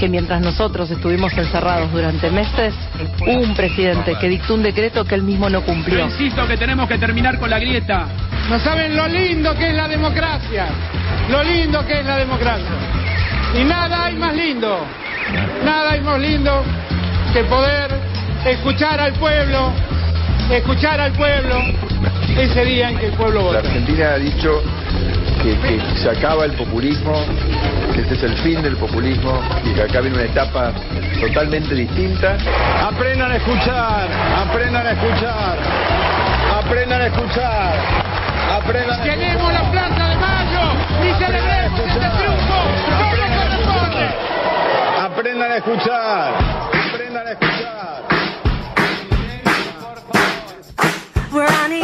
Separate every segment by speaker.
Speaker 1: que mientras nosotros estuvimos encerrados durante meses, hubo un presidente que dictó un decreto que él mismo no cumplió.
Speaker 2: insisto que tenemos que terminar con la grieta.
Speaker 3: No saben lo lindo que es la democracia. Lo lindo que es la democracia. Y nada hay más lindo. Nada hay más lindo que poder escuchar al pueblo, escuchar al pueblo ese día en que el pueblo
Speaker 4: La
Speaker 3: vota.
Speaker 4: Argentina ha dicho que, que se acaba el populismo, que este es el fin del populismo y que acá viene una etapa totalmente distinta.
Speaker 3: Aprendan a escuchar, aprendan a escuchar, aprendan a escuchar, aprendan a Queremos la Plaza de Mayo y celebremos este triunfo como corresponde. Aprendan a escuchar, aprendan a escuchar.
Speaker 5: We're on Easy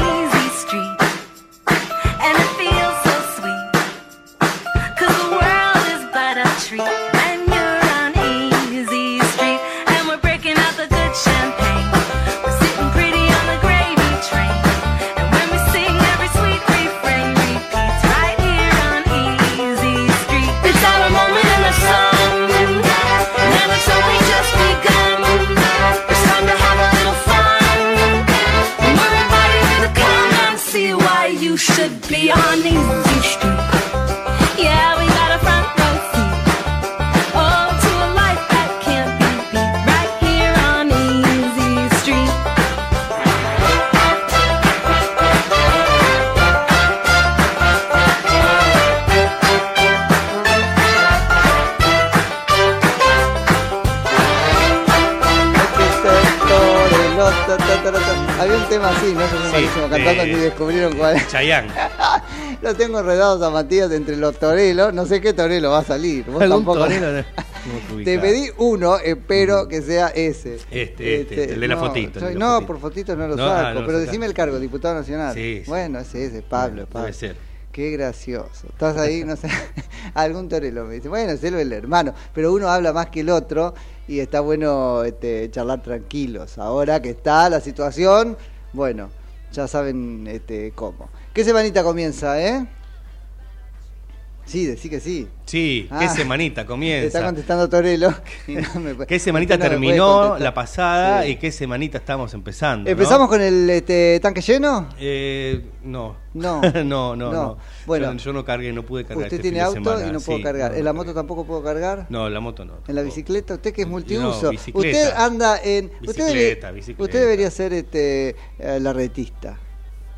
Speaker 6: Chayanne.
Speaker 7: Lo tengo enredados a Matías entre los torelos. No sé qué torelo va a salir. Vos
Speaker 6: Algún
Speaker 7: tampoco.
Speaker 6: torero no- no te
Speaker 7: pedí uno, espero que sea ese.
Speaker 6: Este, este, el de la
Speaker 7: no,
Speaker 6: fotito, el
Speaker 7: soy-
Speaker 6: de la
Speaker 7: no,
Speaker 6: fotito.
Speaker 7: por fotitos no lo
Speaker 6: No,
Speaker 7: saco. pero decime el cargo, diputado nacional.
Speaker 6: Sí, sí.
Speaker 7: Bueno, ese, ese, Pablo,
Speaker 6: Bueno,
Speaker 7: Pablo.
Speaker 6: Debe ser.
Speaker 7: Qué gracioso. Estás ahí, no sé, algún torelo me dice, bueno, es el hermano, pero uno habla más que el otro y está bueno este, charlar tranquilos. Ahora que está la situación, bueno, ya saben este, cómo. ¿Qué semanita comienza, eh? Sí, decí que sí.
Speaker 6: Sí, qué
Speaker 7: Ah,
Speaker 6: semanita
Speaker 7: Te está
Speaker 6: comienza.
Speaker 7: contestando Torelo. no me
Speaker 6: ¿Qué semanita
Speaker 7: usted no
Speaker 6: terminó la pasada
Speaker 7: Sí.
Speaker 6: y qué semanita estamos empezando? ¿no?
Speaker 7: ¿Empezamos con el este, tanque lleno?
Speaker 6: Eh, no.
Speaker 7: No.
Speaker 6: no, no,
Speaker 7: No.
Speaker 6: no.
Speaker 7: Bueno.
Speaker 6: yo, yo no cargué, no pude cargar.
Speaker 7: Usted
Speaker 6: este
Speaker 7: tiene
Speaker 6: fin de
Speaker 7: auto
Speaker 6: semana.
Speaker 7: y no puedo
Speaker 6: Sí,
Speaker 7: cargar. ¿En la moto tampoco puedo cargar?
Speaker 6: No, en la moto no.
Speaker 7: ¿En la bicicleta? ¿Usted que es multiuso?
Speaker 6: bicicleta.
Speaker 7: Usted anda en... usted,
Speaker 6: Bicicleta,
Speaker 7: debería,
Speaker 6: bicicleta.
Speaker 7: usted debería ser este, eh, la retista.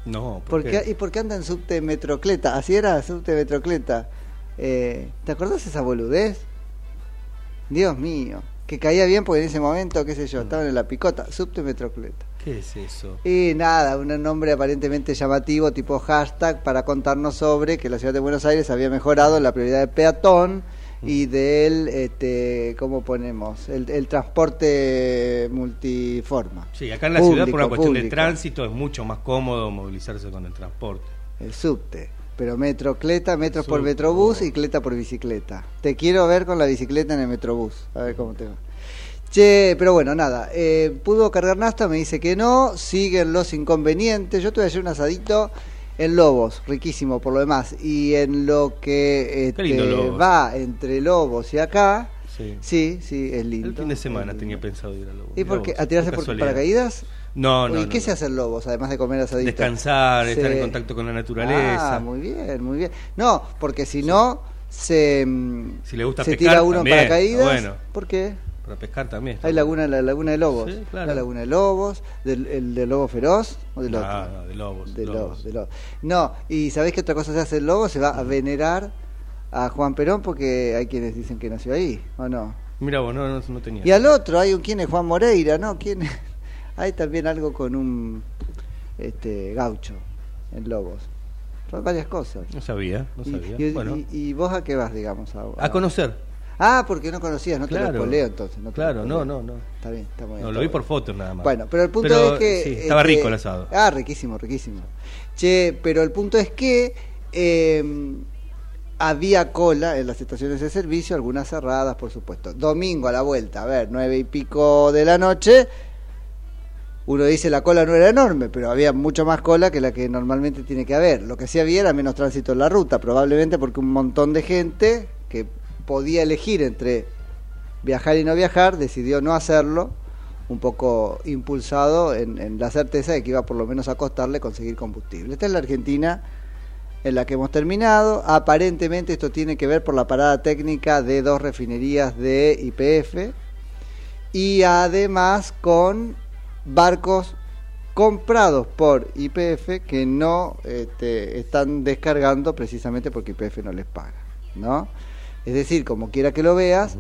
Speaker 6: No, ¿por
Speaker 7: Porque,
Speaker 6: qué?
Speaker 7: ¿Y por qué anda en subte metrocleta? Así era, subte metrocleta. Eh, ¿Te acordás esa boludez? Dios mío. Que caía bien porque en ese momento, qué sé yo, estaban en la picota. Subte metrocleta.
Speaker 6: ¿Qué es eso?
Speaker 7: Y nada, un nombre aparentemente llamativo, tipo hashtag, para contarnos sobre que la ciudad de Buenos Aires había mejorado la prioridad del peatón y del, este, ¿cómo ponemos? El, el transporte multiforma.
Speaker 6: Sí, acá en la ciudad, por una cuestión de tránsito, es mucho más cómodo movilizarse con el transporte.
Speaker 7: El subte. Pero metrocleta, metros por metrobús y cleta por bicicleta. Te quiero ver con la bicicleta en el metrobús. A ver cómo te va. Che, pero bueno, nada. eh, ¿Pudo cargar Nasta? Me dice que no. Siguen los inconvenientes. Yo te voy a hacer un asadito en Lobos, riquísimo por lo demás. Y en lo que este, va entre Lobos y acá.
Speaker 6: Sí.
Speaker 7: Sí, sí, es lindo.
Speaker 6: El fin de semana tenía pensado ir a Lobos.
Speaker 7: ¿Y por qué?
Speaker 6: Mirá
Speaker 7: ¿A tirarse por paracaídas?
Speaker 6: No, no.
Speaker 7: ¿Y
Speaker 6: no,
Speaker 7: qué
Speaker 6: no.
Speaker 7: se hace en Lobos, además de comer asadito?
Speaker 6: Descansar, estar en contacto con la naturaleza.
Speaker 7: Ah, muy bien, muy bien. No, porque si no, se,
Speaker 6: Si le gusta
Speaker 7: se
Speaker 6: pescar,
Speaker 7: tira uno en paracaídas.
Speaker 6: Bueno.
Speaker 7: ¿Por qué?
Speaker 8: Para pescar también.
Speaker 7: Hay laguna, la laguna de lobos.
Speaker 8: Sí, claro.
Speaker 7: La laguna de lobos, del, el de lobo feroz o del
Speaker 8: No,
Speaker 7: otro.
Speaker 8: no, de lobos,
Speaker 7: De
Speaker 8: lobos.
Speaker 7: lobos, de lobos. No, y ¿sabés qué otra cosa se hace el lobo? Se va a venerar a Juan Perón porque hay quienes dicen que nació ahí, ¿o no?
Speaker 8: Mira vos, no, no, no tenía.
Speaker 7: Y al otro hay un quién es Juan Moreira, ¿no? ¿Quién es? Hay también algo con un este gaucho en Lobos. Son varias cosas.
Speaker 8: No sabía, no sabía.
Speaker 7: Y,
Speaker 8: bueno,
Speaker 7: y- y vos a qué vas, digamos? A,
Speaker 8: a conocer.
Speaker 7: Ah, porque no conocías, no te
Speaker 8: Claro.
Speaker 7: lo poleo entonces. No te
Speaker 8: Claro, no, no, no.
Speaker 7: Está bien, está muy bien.
Speaker 8: No, lo vi por fotos nada más.
Speaker 7: Bueno, pero el punto
Speaker 8: Pero,
Speaker 7: es que...
Speaker 8: sí, estaba rico el asado.
Speaker 7: Ah, riquísimo, riquísimo. Che, pero el punto es que eh, había cola en las estaciones de servicio, algunas cerradas, por supuesto. Domingo a la vuelta, a ver, nueve y pico de la noche. Uno dice la cola no era enorme, pero había mucho más cola que la que normalmente tiene que haber. Lo que sí había era menos tránsito en la ruta, probablemente porque un montón de gente que podía elegir entre viajar y no viajar decidió no hacerlo, un poco impulsado en, la certeza de que iba por lo menos a costarle conseguir combustible. Esta es la Argentina en la que hemos terminado. Aparentemente esto tiene que ver por la parada técnica de dos refinerías de IPF y además con barcos comprados por IPF que no este, están descargando precisamente porque IPF no les paga, ¿no? Es decir, como quiera que lo veas,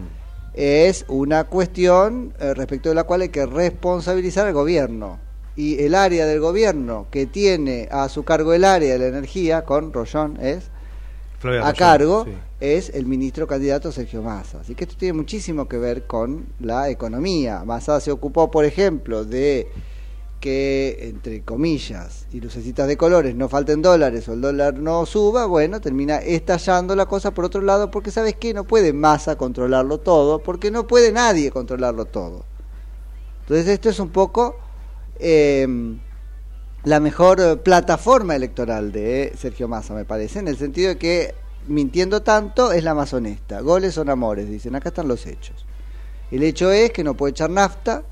Speaker 7: es una cuestión eh, respecto de la cual hay que responsabilizar al gobierno. Y el área del gobierno que tiene a su cargo el área de la energía, con Rollón es,
Speaker 8: Flavia
Speaker 7: a
Speaker 8: Rollón,
Speaker 7: cargo
Speaker 8: sí.
Speaker 7: es el ministro candidato Sergio Massa. Así que esto tiene muchísimo que ver con la economía. Massa se ocupó, por ejemplo, de que, entre comillas, y lucecitas de colores, no falten dólares o el dólar no suba, bueno, termina estallando la cosa por otro lado, porque sabes que no puede Massa controlarlo todo, porque no puede nadie controlarlo todo. Entonces esto es un poco eh, la mejor plataforma electoral de Sergio Massa, me parece, en el sentido de que mintiendo tanto es la más honesta. Goles son amores, dicen, acá están los hechos. El hecho es que no puede echar nafta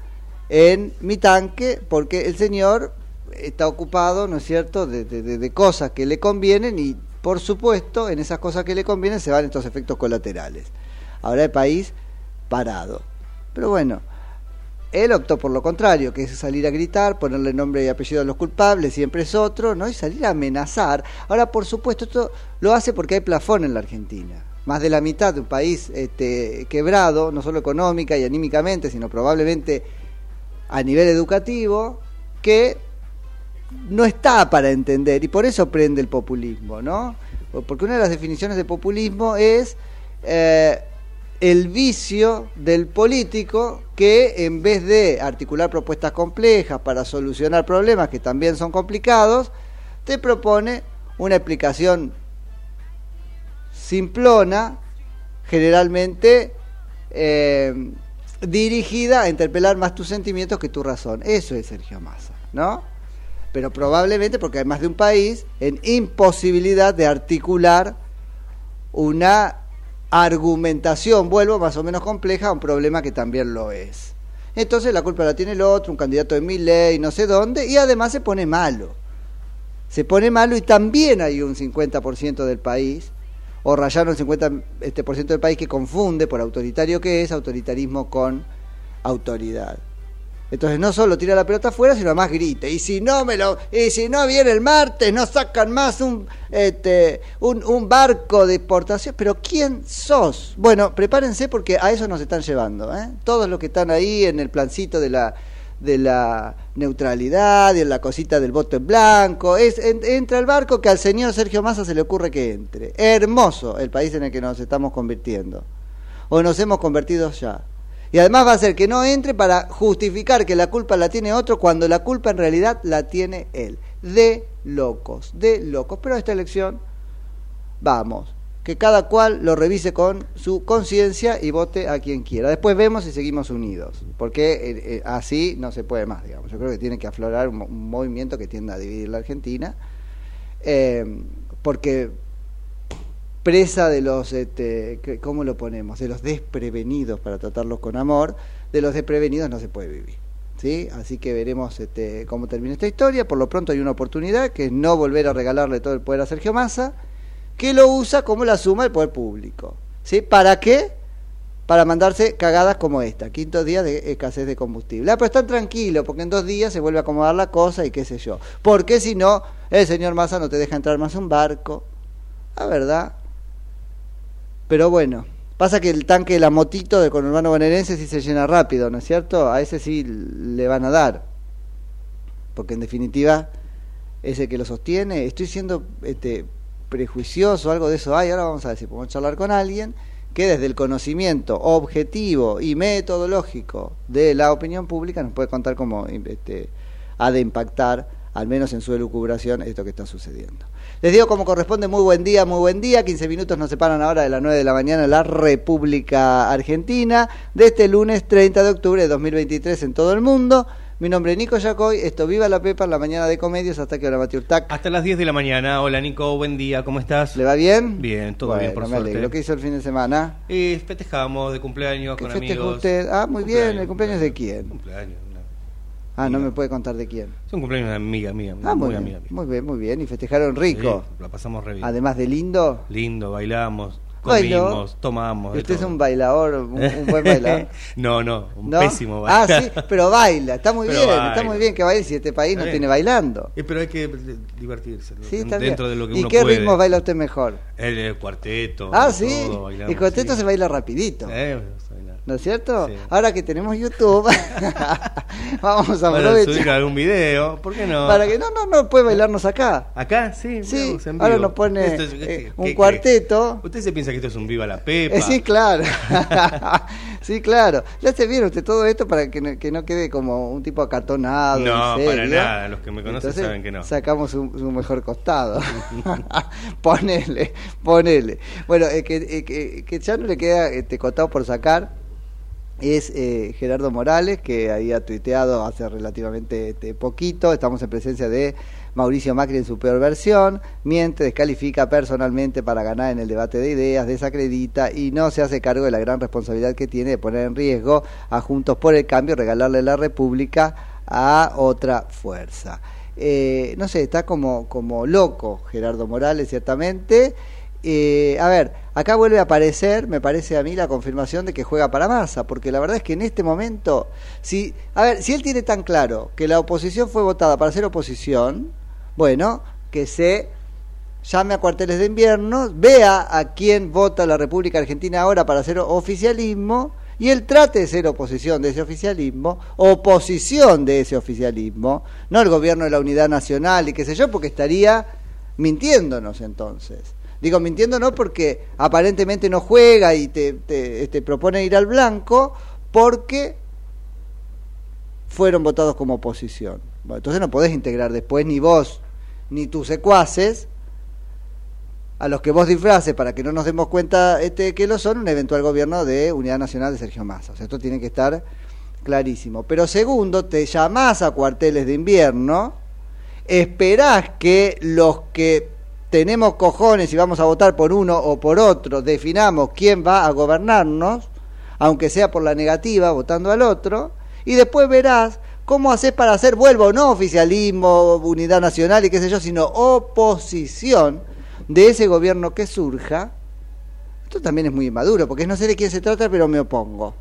Speaker 7: en mi tanque porque el señor está ocupado, ¿no es cierto?, de, de- cosas que le convienen y, por supuesto, en esas cosas que le convienen se van estos efectos colaterales. Ahora el país parado. Pero bueno, él optó por lo contrario, que es salir a gritar, ponerle nombre y apellido a los culpables, siempre es otro, ¿no? Y salir a amenazar. Ahora, por supuesto, esto lo hace porque hay plafón en la Argentina. Más de la mitad de un país este, quebrado, no solo económica y anímicamente, sino probablemente a nivel educativo, que no está para entender y por eso prende el populismo, ¿no? Porque una de las definiciones de populismo es eh, el vicio del político que en vez de articular propuestas complejas para solucionar problemas que también son complicados, te propone una explicación simplona, generalmente eh, dirigida a interpelar más tus sentimientos que tu razón. Eso es Sergio Massa, ¿no? Pero probablemente porque hay más de un país en imposibilidad de articular una argumentación, vuelvo, más o menos compleja a un problema que también lo es. Entonces la culpa la tiene el otro, un candidato de mi ley, no sé dónde, y además se pone malo. Se pone malo y también hay un 50% del país, o rayaron el 50% este, del país que confunde, por autoritario que es, autoritarismo con autoridad. Entonces no solo tira la pelota afuera, sino además grita. Y si no me lo, y si no viene el martes, no sacan más un, este, un, un barco de exportación. Pero ¿quién sos? Bueno, prepárense porque a eso nos están llevando. ¿eh? Todos los que están ahí en el plancito de la de la neutralidad en la cosita del voto en blanco. Es, en- entra el barco que al señor Sergio Massa se le ocurre que entre. Hermoso el país en el que nos estamos convirtiendo. O nos hemos convertido ya. Y además va a ser que no entre para justificar que la culpa la tiene otro cuando la culpa en realidad la tiene él. De locos, de locos. Pero esta elección, vamos, que cada cual lo revise con su conciencia y vote a quien quiera. Después vemos si seguimos unidos, porque eh, eh, así no se puede más, digamos. Yo creo que tiene que aflorar un, mo- un movimiento que tienda a dividir la Argentina, eh, porque presa de los, este, ¿cómo lo ponemos? De los desprevenidos, para tratarlos con amor, de los desprevenidos no se puede vivir. ¿Sí? Así que veremos este, cómo termina esta historia. Por lo pronto hay una oportunidad, que es no volver a regalarle todo el poder a Sergio Massa, que lo usa como la suma del poder público. ¿Sí? ¿Para qué? para mandarse cagadas como esta, quinto día de escasez de combustible. Ah, pero están tranquilos, porque en dos días se vuelve a acomodar la cosa y qué sé yo. Porque si no, el señor Massa no te deja entrar más un barco. La verdad. Pero bueno, pasa que el tanque de la motito de conurbano bonaerense sí se llena rápido, ¿no es cierto? A ese sí le van a dar. Porque en definitiva, ese que lo sostiene, estoy siendo este, prejuicioso, algo de eso hay, ahora vamos a ver si podemos charlar con alguien que desde el conocimiento objetivo y metodológico de la opinión pública nos puede contar cómo este, ha de impactar, al menos en su elucubración, esto que está sucediendo. Les digo como corresponde, muy buen día, muy buen día. 15 minutos nos separan ahora de las 9 de la mañana en la República Argentina, de este lunes 30 de octubre de 2023 en todo el mundo. Mi nombre es Nico Yacoy, esto Viva la Pepa la mañana de comedios, hasta que hora Mati Urtac.
Speaker 8: Hasta las 10 de la mañana. Hola Nico, buen día, ¿cómo estás?
Speaker 7: ¿Le va bien?
Speaker 8: Bien, todo
Speaker 7: Bueno,
Speaker 8: bien, por suerte.
Speaker 7: alegro. ¿Qué hizo el fin de semana?
Speaker 8: Eh, festejamos de cumpleaños
Speaker 7: ¿Qué
Speaker 8: con
Speaker 7: festejó
Speaker 8: amigos.
Speaker 7: usted? Ah, muy bien, ¿el cumpleaños de quién?
Speaker 8: Cumpleaños, una-
Speaker 7: Ah, no me puede contar de quién.
Speaker 8: Es un cumpleaños de amiga mía,
Speaker 7: Ah, muy
Speaker 8: muy
Speaker 7: bien,
Speaker 8: amiga mía.
Speaker 7: muy bien, muy bien. Y festejaron rico.
Speaker 8: Sí, la pasamos re bien.
Speaker 7: Además de lindo.
Speaker 8: Lindo, bailamos,
Speaker 7: Bailó.
Speaker 8: comimos, tomamos. de
Speaker 7: Usted es
Speaker 8: todo.
Speaker 7: un bailador, un, un buen bailador.
Speaker 8: no, no, un
Speaker 7: ¿No?
Speaker 8: pésimo
Speaker 7: Ah,
Speaker 8: bailador.
Speaker 7: sí, pero baila, está muy
Speaker 8: Pero
Speaker 7: bien, está
Speaker 8: baila.
Speaker 7: muy bien que baile si este país no
Speaker 8: bien.
Speaker 7: tiene bailando.
Speaker 8: Eh, pero hay que divertirse.
Speaker 7: Sí, bien.
Speaker 8: dentro de lo que
Speaker 7: ¿Y
Speaker 8: uno
Speaker 7: qué
Speaker 8: puede.
Speaker 7: ritmo baila usted mejor?
Speaker 8: El, el cuarteto.
Speaker 7: ah,
Speaker 8: todo,
Speaker 7: sí,
Speaker 8: bailamos,
Speaker 7: el cuarteto
Speaker 8: sí.
Speaker 7: se baila rapidito.
Speaker 8: Eh, vamos a bailar.
Speaker 7: ¿No es cierto?
Speaker 8: Sí.
Speaker 7: Ahora que tenemos YouTube, vamos a
Speaker 8: Para subir algún video, ¿por qué no?
Speaker 7: Para que no, no, no puede bailarnos acá.
Speaker 8: Acá, sí,
Speaker 7: Sí, ahora nos pone
Speaker 8: es-
Speaker 7: eh,
Speaker 8: ¿qué-
Speaker 7: un cuarteto.
Speaker 8: Usted se piensa que esto es un Viva la Pepa.
Speaker 7: Eh, sí, claro. sí, claro. Le hace bien usted todo esto para que no, que no quede como un tipo acartonado.
Speaker 8: No, para nada. Los que me conocen
Speaker 7: Entonces,
Speaker 8: saben que no.
Speaker 7: Sacamos su, su mejor costado. ponele, ponele. Bueno, eh, que, eh, que, que ya no le queda este costado por sacar es eh, Gerardo Morales, que había tuiteado hace relativamente este, poquito. Estamos en presencia de Mauricio Macri en su peor versión. Miente, descalifica personalmente para ganar en el debate de ideas, desacredita y no se hace cargo de la gran responsabilidad que tiene de poner en riesgo a Juntos por el Cambio, regalarle la República a otra fuerza. Eh, no sé, está como, como loco Gerardo Morales, ciertamente. Eh, a ver, acá vuelve a aparecer, me parece a mí, la confirmación de que juega para masa, porque la verdad es que en este momento, si, a ver, si él tiene tan claro que la oposición fue votada para ser oposición, bueno, que se llame a cuarteles de invierno, vea a quién vota la República Argentina ahora para hacer oficialismo, y él trate de ser oposición de ese oficialismo, oposición de ese oficialismo, no el gobierno de la unidad nacional y qué sé yo, porque estaría mintiéndonos entonces. Digo, mintiéndonos porque aparentemente no juega y te, te este, propone ir al blanco porque fueron votados como oposición. Entonces no podés integrar después ni vos ni tus secuaces a los que vos disfraces para que no nos demos cuenta este, que lo son un eventual gobierno de Unidad Nacional de Sergio Massa. O sea, esto tiene que estar clarísimo. Pero segundo, te llamás a cuarteles de invierno, esperás que los que tenemos cojones y vamos a votar por uno o por otro, definamos quién va a gobernarnos, aunque sea por la negativa, votando al otro, y después verás cómo haces para hacer, vuelvo, no oficialismo, unidad nacional y qué sé yo, sino oposición de ese gobierno que surja. Esto también es muy inmaduro, porque no sé de quién se trata, pero me opongo.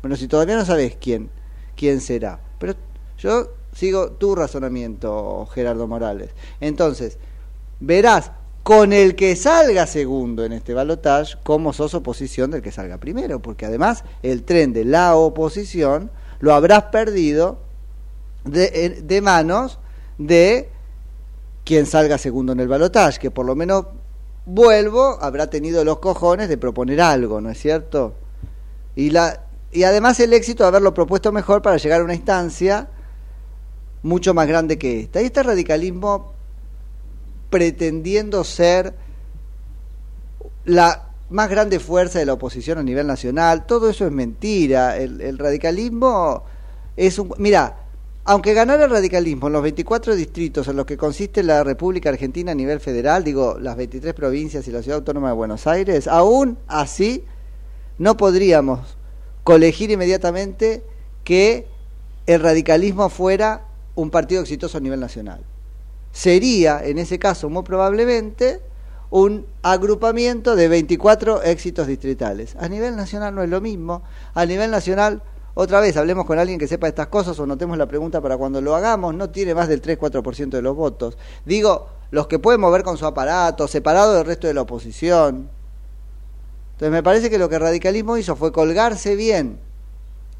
Speaker 7: Bueno, si todavía no sabes quién, quién será. Pero yo sigo tu razonamiento, Gerardo Morales. Entonces, verás con el que salga segundo en este balotaje cómo sos oposición del que salga primero, porque además el tren de la oposición lo habrás perdido de, manos de quien salga segundo en el balotaje, que por lo menos vuelvo, habrá tenido los cojones de proponer algo, ¿no es cierto? Y la y además el éxito de haberlo propuesto mejor para llegar a una instancia mucho más grande que esta. Y este radicalismo pretendiendo ser la más grande fuerza de la oposición a nivel nacional, todo eso es mentira. El, el radicalismo es un... Mira, aunque ganara el radicalismo en los 24 distritos en los que consiste la República Argentina a nivel federal, digo, las 23 provincias y la Ciudad Autónoma de Buenos Aires, aún así no podríamos colegir inmediatamente que el radicalismo fuera un partido exitoso a nivel nacional. Sería, en ese caso, muy probablemente, un agrupamiento de 24 éxitos distritales. A nivel nacional no es lo mismo. A nivel nacional, otra vez, hablemos con alguien que sepa estas cosas o notemos la pregunta para cuando lo hagamos, no tiene más del 3-4% de los votos. Digo, los que pueden mover con su aparato, separado del resto de la oposición. Entonces me parece que lo que el radicalismo hizo fue colgarse bien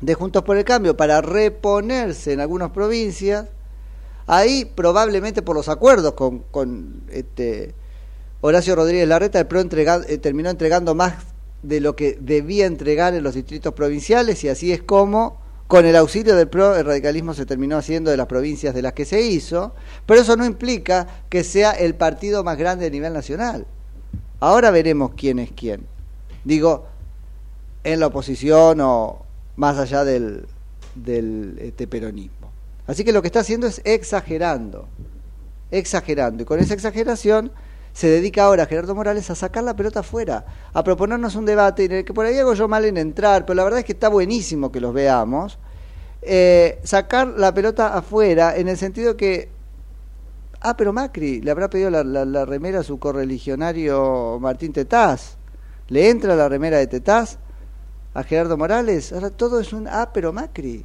Speaker 7: de Juntos por el Cambio para reponerse en algunas provincias. Ahí probablemente por los acuerdos con, este, Horacio Rodríguez Larreta, el PRO eh, terminó entregando más de lo que debía entregar en los distritos provinciales y así es como, con el auxilio del PRO, el radicalismo se terminó haciendo de las provincias de las que se hizo, pero eso no implica que sea el partido más grande a nivel nacional. Ahora veremos quién es quién. Digo, en la oposición o más allá del, del este, peronismo. Así que lo que está haciendo es exagerando, exagerando. Y con esa exageración se dedica ahora Gerardo Morales a sacar la pelota afuera, a proponernos un debate en el que por ahí hago yo mal en entrar, pero la verdad es que está buenísimo que los veamos. Eh, sacar la pelota afuera en el sentido que ah pero Macri le habrá pedido la, remera a su correligionario Martín Tetaz le entra la remera de Tetaz a Gerardo Morales ahora todo es un ah pero Macri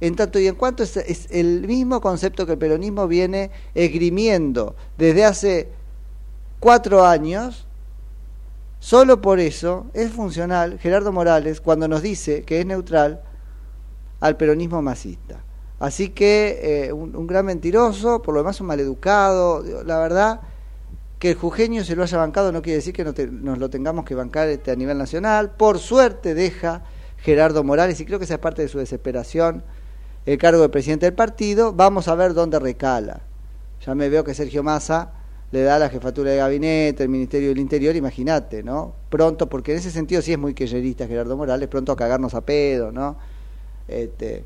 Speaker 7: en tanto y en cuanto es, el mismo concepto que el peronismo viene esgrimiendo desde hace cuatro años, solo por eso es funcional Gerardo Morales cuando nos dice que es neutral al peronismo masista. Así que eh, un, gran mentiroso, por lo demás un maleducado, la verdad que el jujeño se lo haya bancado no quiere decir que no nos lo tengamos que bancar este, a nivel nacional. Por suerte deja Gerardo Morales, y creo que esa es parte de su desesperación, el cargo de presidente del partido. Vamos a ver dónde recala. Ya me veo que Sergio Massa le da la jefatura de gabinete, el Ministerio del Interior, imagínate, ¿no? Pronto, porque en ese sentido sí es muy quererista Gerardo Morales, pronto a cagarnos a pedo, ¿no? Este,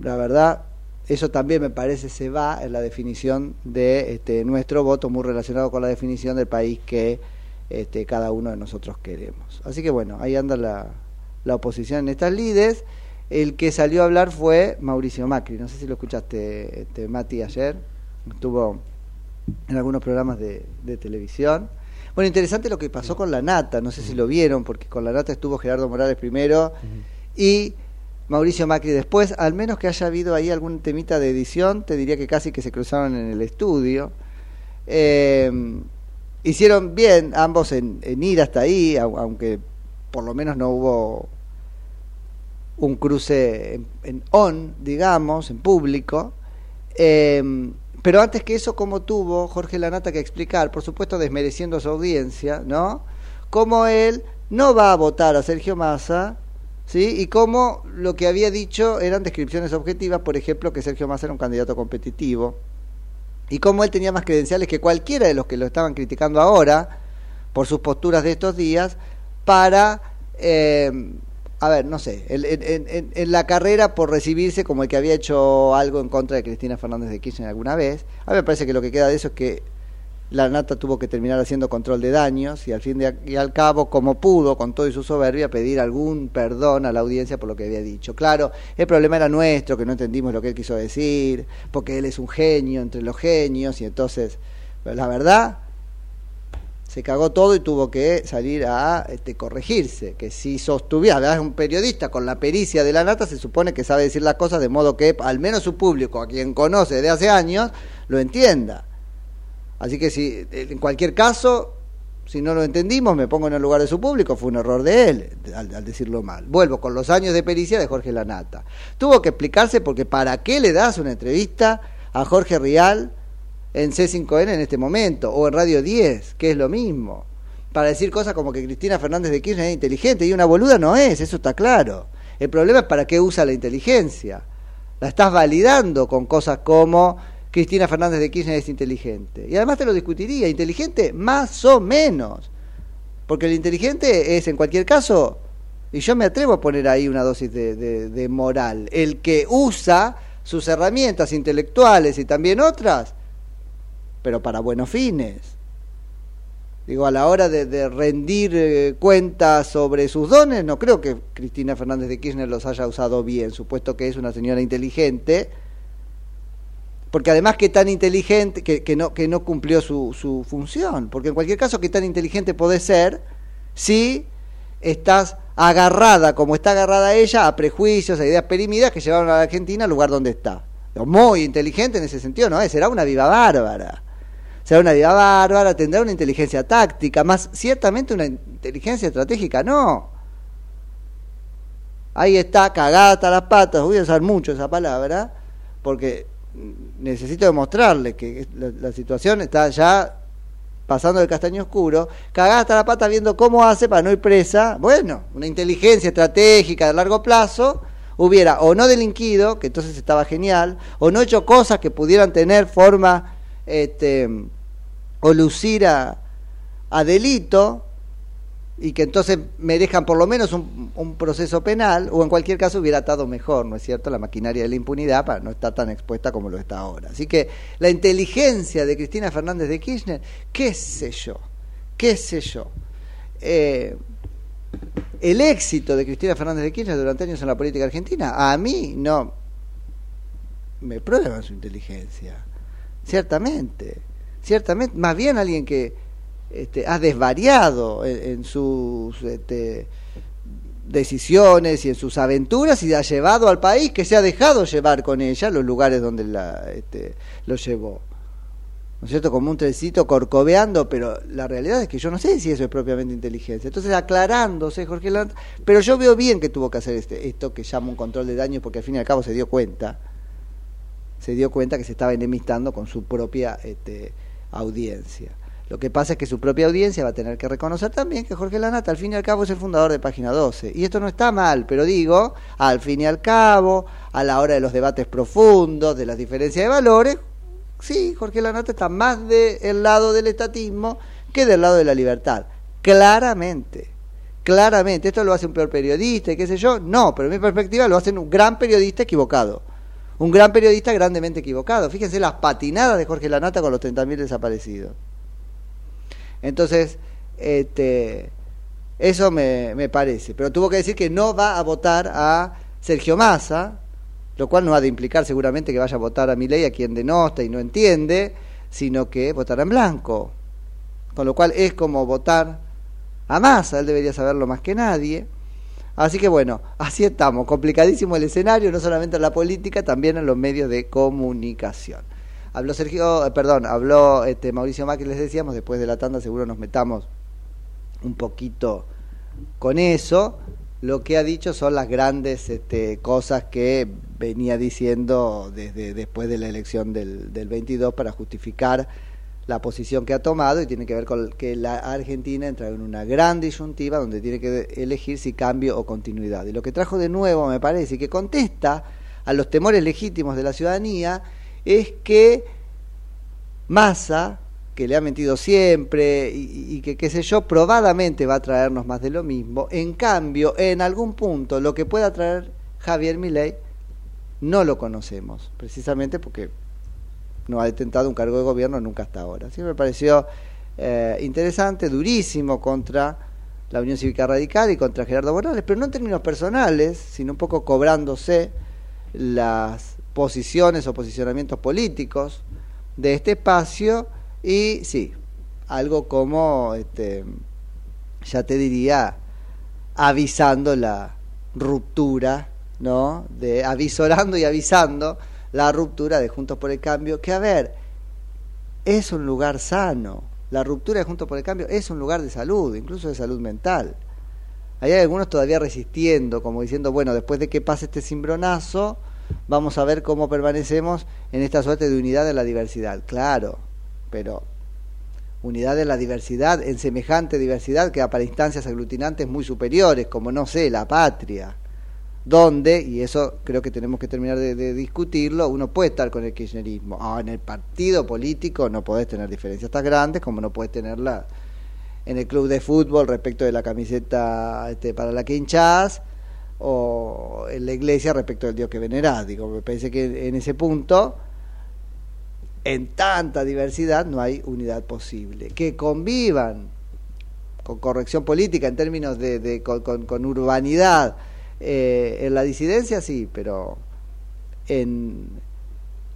Speaker 7: la verdad, eso también me parece se va en la definición de este, nuestro voto, muy relacionado con la definición del país que este, cada uno de nosotros queremos. Así que bueno, ahí anda la, la oposición en estas lides. El que salió a hablar fue Mauricio Macri. No sé si lo escuchaste, este, Mati, ayer. Estuvo en algunos programas de, televisión. Bueno, interesante lo que pasó con la Nata, no sé si lo vieron, porque con la Nata estuvo Gerardo Morales primero y Mauricio Macri después, al menos que haya habido ahí algún temita de edición, te diría que casi que se cruzaron en el estudio. Eh, hicieron bien ambos en, ir hasta ahí, aunque por lo menos no hubo un cruce en, on, digamos, en público. Eh, pero antes que eso, ¿cómo tuvo Jorge Lanata que explicar, por supuesto desmereciendo a su audiencia, ¿no? Cómo él no va a votar a Sergio Massa, ¿sí? Y cómo lo que había dicho eran descripciones objetivas, por ejemplo, que Sergio Massa era un candidato competitivo, y cómo él tenía más credenciales que cualquiera de los que lo estaban criticando ahora, por sus posturas de estos días, para... Eh, a ver, no sé, en, la carrera por recibirse como el que había hecho algo en contra de Cristina Fernández de Kirchner alguna vez. A mí me parece que lo que queda de eso es que la Nata tuvo que terminar haciendo control de daños y al fin de, y al cabo, como pudo, con todo y su soberbia, pedir algún perdón a la audiencia por lo que había dicho. Claro, el problema era nuestro, que no entendimos lo que él quiso decir, porque él es un genio entre los genios y entonces, la verdad, se cagó todo y tuvo que salir a este, corregirse, que si sostuviera, es un periodista con la pericia de la nata, se supone que sabe decir las cosas de modo que al menos su público, a quien conoce de hace años, lo entienda. Así que si en cualquier caso, si no lo entendimos, me pongo en el lugar de su público, fue un error de él al, al, decirlo mal. Vuelvo con los años de pericia de Jorge Lanata. Tuvo que explicarse porque para qué le das una entrevista a Jorge Rial en C5N en este momento, o en Radio 10, que es lo mismo, para decir cosas como que Cristina Fernández de Kirchner es inteligente, y una boluda no es, eso está claro. El problema es para qué usa la inteligencia. La estás validando con cosas como Cristina Fernández de Kirchner es inteligente. Y además te lo discutiría, inteligente más o menos. Porque el inteligente es en cualquier caso, y yo me atrevo a poner ahí una dosis de, de moral, el que usa sus herramientas intelectuales y también otras pero para buenos fines. Digo, a la hora de, rendir eh, cuentas sobre sus dones, no creo que Cristina Fernández de Kirchner los haya usado bien, supuesto que es una señora inteligente, Porque además que tan inteligente, que, no, que no cumplió su, su función. Porque en cualquier caso, que tan inteligente podés ser si estás agarrada, como está agarrada ella, a prejuicios, a ideas perimidas que llevaron a la Argentina al lugar donde está. Muy inteligente en ese sentido, ¿no es? Será una viva bárbara. Será una viva bárbara, tendrá una inteligencia táctica, más ciertamente una inteligencia estratégica, no. Ahí está, cagada hasta las patas, voy a usar mucho esa palabra, porque necesito demostrarle que la, la situación está ya pasando del castaño oscuro, cagada hasta la pata viendo cómo hace para no ir presa, bueno, una inteligencia estratégica de largo plazo, hubiera o no delinquido, que entonces estaba genial, o no hecho cosas que pudieran tener forma este, o lucir a, delito, y que entonces merezcan por lo menos un, proceso penal, o en cualquier caso hubiera atado mejor, ¿no es cierto?, la maquinaria de la impunidad para no estar tan expuesta como lo está ahora. Así que la inteligencia de Cristina Fernández de Kirchner, qué sé yo, qué sé yo. Eh, el éxito de Cristina Fernández de Kirchner durante años en la política argentina, a mí no me prueban su inteligencia, ciertamente, ciertamente, más bien alguien que este, ha desvariado en, sus este, decisiones y en sus aventuras y ha llevado al país que se ha dejado llevar con ella los lugares donde la, este, lo llevó. ¿No es cierto? Como un trencito corcoveando, pero la realidad es que yo no sé si eso es propiamente inteligencia. Entonces, aclarándose, Jorge Land, pero yo veo bien que tuvo que hacer este, esto que llama un control de daños, porque al fin y al cabo se dio cuenta, se dio cuenta que se estaba enemistando con su propia este, audiencia. Lo que pasa es que su propia audiencia va a tener que reconocer también que Jorge Lanata al fin y al cabo es el fundador de Página 12. Y esto no está mal, pero digo, al fin y al cabo, a la hora de los debates profundos, de las diferencias de valores, sí, Jorge Lanata está más del lado del estatismo que del lado de la libertad. Claramente, claramente. ¿Esto lo hace un peor periodista y qué sé yo? No, pero en mi perspectiva lo hace un gran periodista equivocado. Un gran periodista grandemente equivocado. Fíjense las patinadas de Jorge Lanata con los 30.000 desaparecidos. Entonces, este, eso me, me, parece. Pero tuvo que decir que no va a votar a Sergio Massa, lo cual no ha de implicar seguramente que vaya a votar a Milei, a quien denosta y no entiende, sino que votará en blanco. Con lo cual es como votar a Massa, él debería saberlo más que nadie. Así que bueno, así estamos, complicadísimo el escenario, no solamente en la política, también en los medios de comunicación. Habló Sergio, eh, perdón, habló este Mauricio Macri, les decíamos, después de la tanda seguro nos metamos un poquito con eso. Lo que ha dicho son las grandes este, cosas que venía diciendo desde después de la elección del, del 22 para justificar la posición que ha tomado y tiene que ver con que la Argentina entra en una gran disyuntiva donde tiene que elegir si cambio o continuidad. Y lo que trajo de nuevo, me parece, y que contesta a los temores legítimos de la ciudadanía, es que Massa, que le ha mentido siempre y, que, qué sé yo, probadamente va a traernos más de lo mismo. En cambio, en algún punto, lo que pueda traer Javier Milei, no lo conocemos, precisamente porque no ha detentado un cargo de gobierno nunca hasta ahora. Así me pareció eh, interesante, durísimo contra la Unión Cívica Radical y contra Gerardo Morales, pero no en términos personales, sino un poco cobrándose las posiciones o posicionamientos políticos de este espacio y sí, algo como, este, ya te diría, avisando la ruptura, ¿no? De avisorando y avisando la ruptura de Juntos por el Cambio, que a ver, es un lugar sano. La ruptura de Juntos por el Cambio es un lugar de salud, incluso de salud mental. Hay algunos todavía resistiendo, como diciendo, bueno, después de que pase este cimbronazo, vamos a ver cómo permanecemos en esta suerte de unidad de la diversidad. Claro, pero unidad de la diversidad en semejante diversidad que para instancias aglutinantes muy superiores, como no sé, la patria, donde, y eso creo que tenemos que terminar de, discutirlo, uno puede estar con el kirchnerismo. Ah, en el partido político no podés tener diferencias tan grandes como no podés tenerla en el club de fútbol respecto de la camiseta este, para la que o en la iglesia respecto del Dios que venerás. Digo, me parece que en ese punto, en tanta diversidad, no hay unidad posible. Que convivan con corrección política en términos de, con, urbanidad eh, en la disidencia, sí, pero en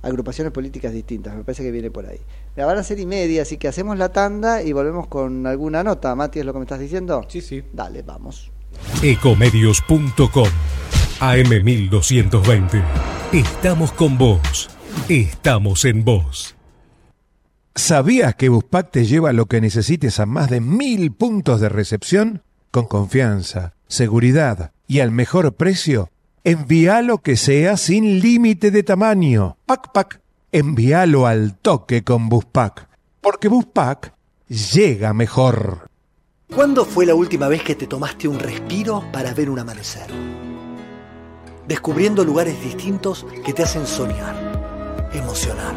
Speaker 7: agrupaciones políticas distintas, me parece que viene por ahí. La van a ser y media, así que hacemos la tanda y volvemos con alguna nota. Mati, ¿es lo que me estás diciendo?
Speaker 6: Sí, sí.
Speaker 7: Dale, vamos.
Speaker 4: Ecomedios.com AM1220. Estamos con vos. Estamos en vos.
Speaker 9: ¿Sabías que Buspack te lleva lo que necesites a más de mil puntos de recepción? Con confianza, seguridad y al mejor precio. Envíalo que sea sin límite de tamaño. Pac Pac. Envíalo al toque con Buspack. Porque Buspack llega mejor.
Speaker 10: ¿Cuándo fue la última vez que te tomaste un respiro para ver un amanecer? Descubriendo lugares distintos que te hacen soñar, emocionar.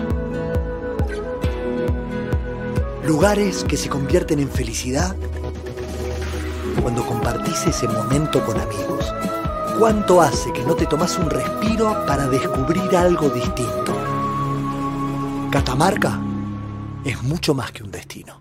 Speaker 10: Lugares que se convierten en felicidad cuando compartís ese momento con amigos. ¿Cuánto hace que no te tomas un respiro para descubrir algo distinto? Catamarca es mucho más que un destino.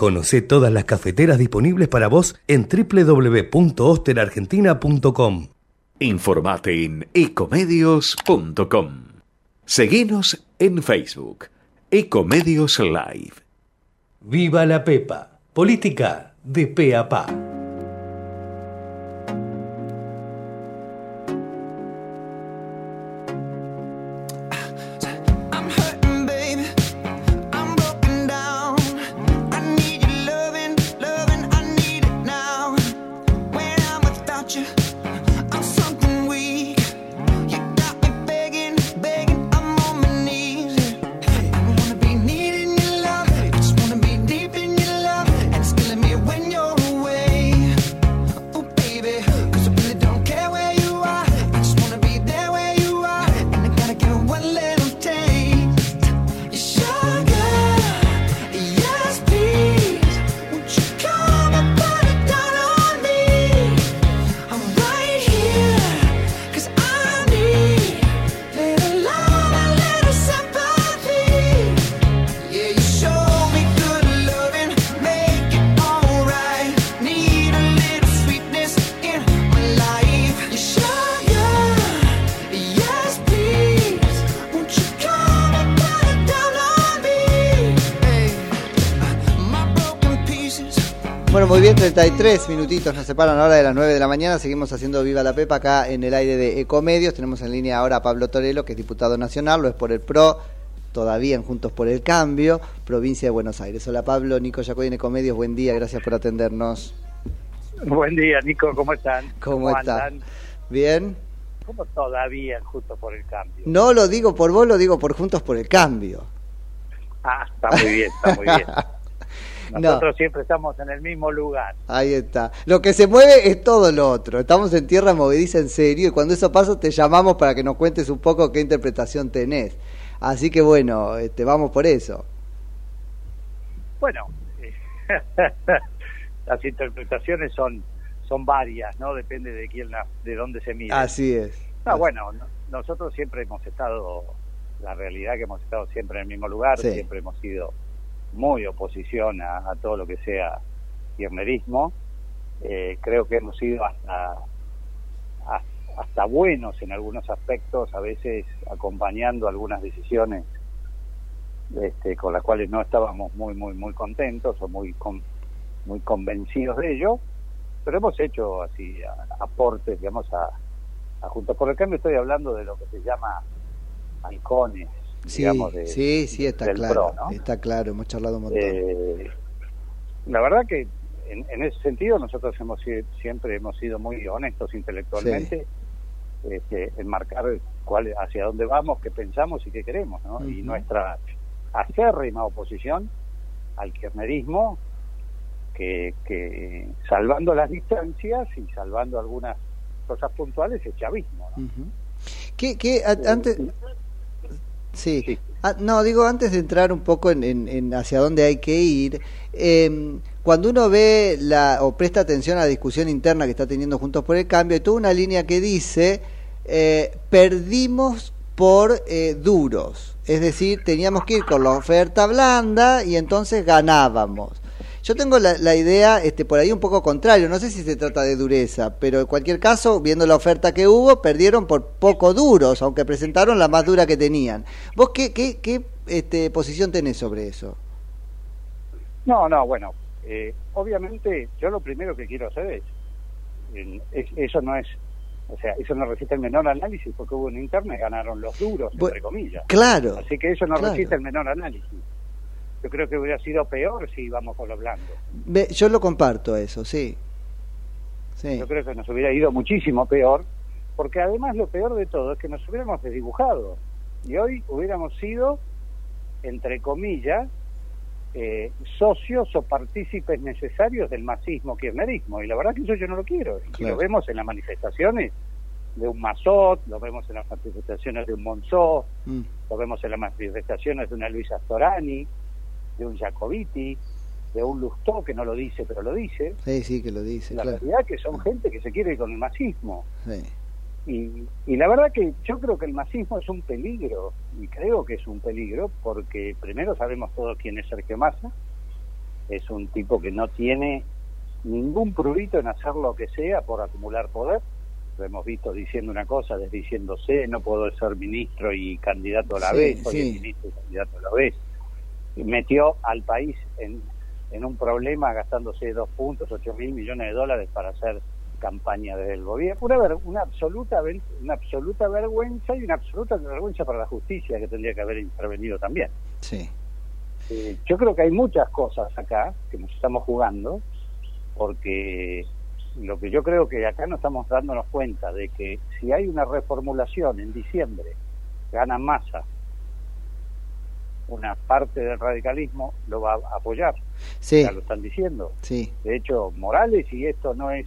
Speaker 4: Conoce todas las cafeteras disponibles para vos en www.osterargentina.com.
Speaker 11: Informate en ecomedios.com. Seguinos en Facebook. Ecomedios Live.
Speaker 4: Viva la Pepa. Política de pe a pa.
Speaker 7: Bueno, muy bien, 33 minutitos nos separan ahora de las 9 de la mañana. Seguimos haciendo Viva la Pepa acá en el aire de Ecomedios. Tenemos en línea ahora a Pablo Torello, que es diputado nacional, lo es por el PRO, todavía en Juntos por el Cambio, provincia de Buenos Aires. Hola Pablo, Nico Yacoy en Ecomedios, buen día, gracias por atendernos.
Speaker 12: Buen día, Nico, ¿cómo están?
Speaker 7: ¿Cómo, está?
Speaker 12: andan?
Speaker 7: ¿Bien?
Speaker 12: ¿Cómo todavía justo por el cambio?
Speaker 7: No lo digo por vos, lo digo por Juntos por el Cambio.
Speaker 12: Ah, está muy bien, está muy bien.
Speaker 7: No.
Speaker 12: Nosotros siempre estamos en el mismo lugar.
Speaker 7: Ahí está. Lo que se mueve es todo lo otro. Estamos en tierra movediza en serio y cuando eso pasa te llamamos para que nos cuentes un poco qué interpretación tenés. Así que bueno, este, vamos por eso.
Speaker 12: Bueno, eh, las interpretaciones son son varias, ¿no? Depende de quién la, de dónde se mire.
Speaker 7: Así es.
Speaker 12: Ah, bueno, no- nosotros siempre hemos estado, la realidad que hemos estado siempre en el mismo lugar,
Speaker 7: Sí.
Speaker 12: siempre hemos sido muy oposición a, todo lo que sea kirchnerismo. Eh, creo que hemos sido hasta, hasta buenos en algunos aspectos, a veces acompañando algunas decisiones este, con las cuales no estábamos muy muy muy contentos o muy con- muy convencidos de ello, pero hemos hecho así aportes, digamos, a, a Juntos por el Cambio, estoy hablando de lo que se llama halcones,
Speaker 7: Sí,
Speaker 12: digamos, de,
Speaker 7: sí, sí, está
Speaker 12: del
Speaker 7: claro.
Speaker 12: PRO, ¿no?
Speaker 7: Está claro, hemos charlado un montón.
Speaker 12: Eh, la verdad que en, en ese sentido nosotros hemos siempre hemos sido muy honestos intelectualmente este, en marcar cuál, hacia dónde vamos, qué pensamos y qué queremos, ¿no? Y nuestra acérrima oposición al kirchnerismo, que, que salvando las distancias y salvando algunas cosas puntuales, es chavismo, ¿no?
Speaker 7: Ujú. ¿Qué, qué, a- antes, sí, Ah, no, digo, antes de entrar un poco en, en- en hacia dónde hay que ir, eh, cuando uno ve la, o presta atención a la discusión interna que está teniendo Juntos por el Cambio, hay toda una línea que dice, eh, perdimos por eh, duros, es decir, teníamos que ir con la oferta blanda y entonces ganábamos. Yo tengo la, la idea este, por ahí un poco contrario, no sé si se trata de dureza, pero en cualquier caso, viendo la oferta que hubo, perdieron por poco duros, aunque presentaron la más dura que tenían. ¿Vos qué, qué, qué este, posición tenés sobre eso?
Speaker 12: No, no, bueno, eh, obviamente yo lo primero que quiero hacer es, es- eso no es, o sea, eso no resiste el menor análisis porque hubo una interna y ganaron los duros, entre comillas.
Speaker 7: claro,
Speaker 12: Así que eso no
Speaker 7: claro.
Speaker 12: resiste el menor análisis. Yo creo que hubiera sido peor si íbamos con lo blando.
Speaker 7: Ve, yo lo comparto eso, sí. Sí.
Speaker 12: Yo creo que nos hubiera ido muchísimo peor, porque además lo peor de todo es que nos hubiéramos desdibujado y hoy hubiéramos sido, entre comillas, eh, socios o partícipes necesarios del masismo kirchnerismo. Y la verdad que eso yo no lo quiero. Y
Speaker 7: Claro.
Speaker 12: lo vemos en las manifestaciones de un Mazot, lo vemos en las manifestaciones de un Monzó,
Speaker 7: Mm.
Speaker 12: lo vemos en las manifestaciones de una Luisa Storani, de un Jacobiti, de un Lustó, que no lo dice, pero lo dice.
Speaker 7: Sí, sí, que lo dice,
Speaker 12: La
Speaker 7: claro.
Speaker 12: realidad que son gente que se quiere ir con el masismo.
Speaker 7: Sí.
Speaker 12: Y, y la verdad que yo creo que el masismo es un peligro, y creo que es un peligro porque primero sabemos todos quién es Sergio Massa, es un tipo que no tiene ningún prurito en hacer lo que sea por acumular poder, lo hemos visto diciendo una cosa, desdiciéndose, no puedo ser ministro y candidato a la
Speaker 7: Sí,
Speaker 12: vez, soy
Speaker 7: sí.
Speaker 12: ministro y candidato a la vez, metió al país en, en un problema gastándose dos puntos, ocho mil millones de dólares para hacer campaña desde el gobierno. Una, ver- una, absoluta, una absoluta vergüenza y una absoluta vergüenza para la justicia que tendría que haber intervenido también.
Speaker 7: Sí.
Speaker 12: Eh, yo creo que hay muchas cosas acá que nos estamos jugando, porque lo que yo creo que acá no estamos dándonos cuenta de que si hay una reformulación en diciembre, gana masa, una parte del radicalismo lo va a apoyar.
Speaker 7: Sí.
Speaker 12: Ya lo están diciendo.
Speaker 7: Sí.
Speaker 12: De hecho, Morales, y esto no es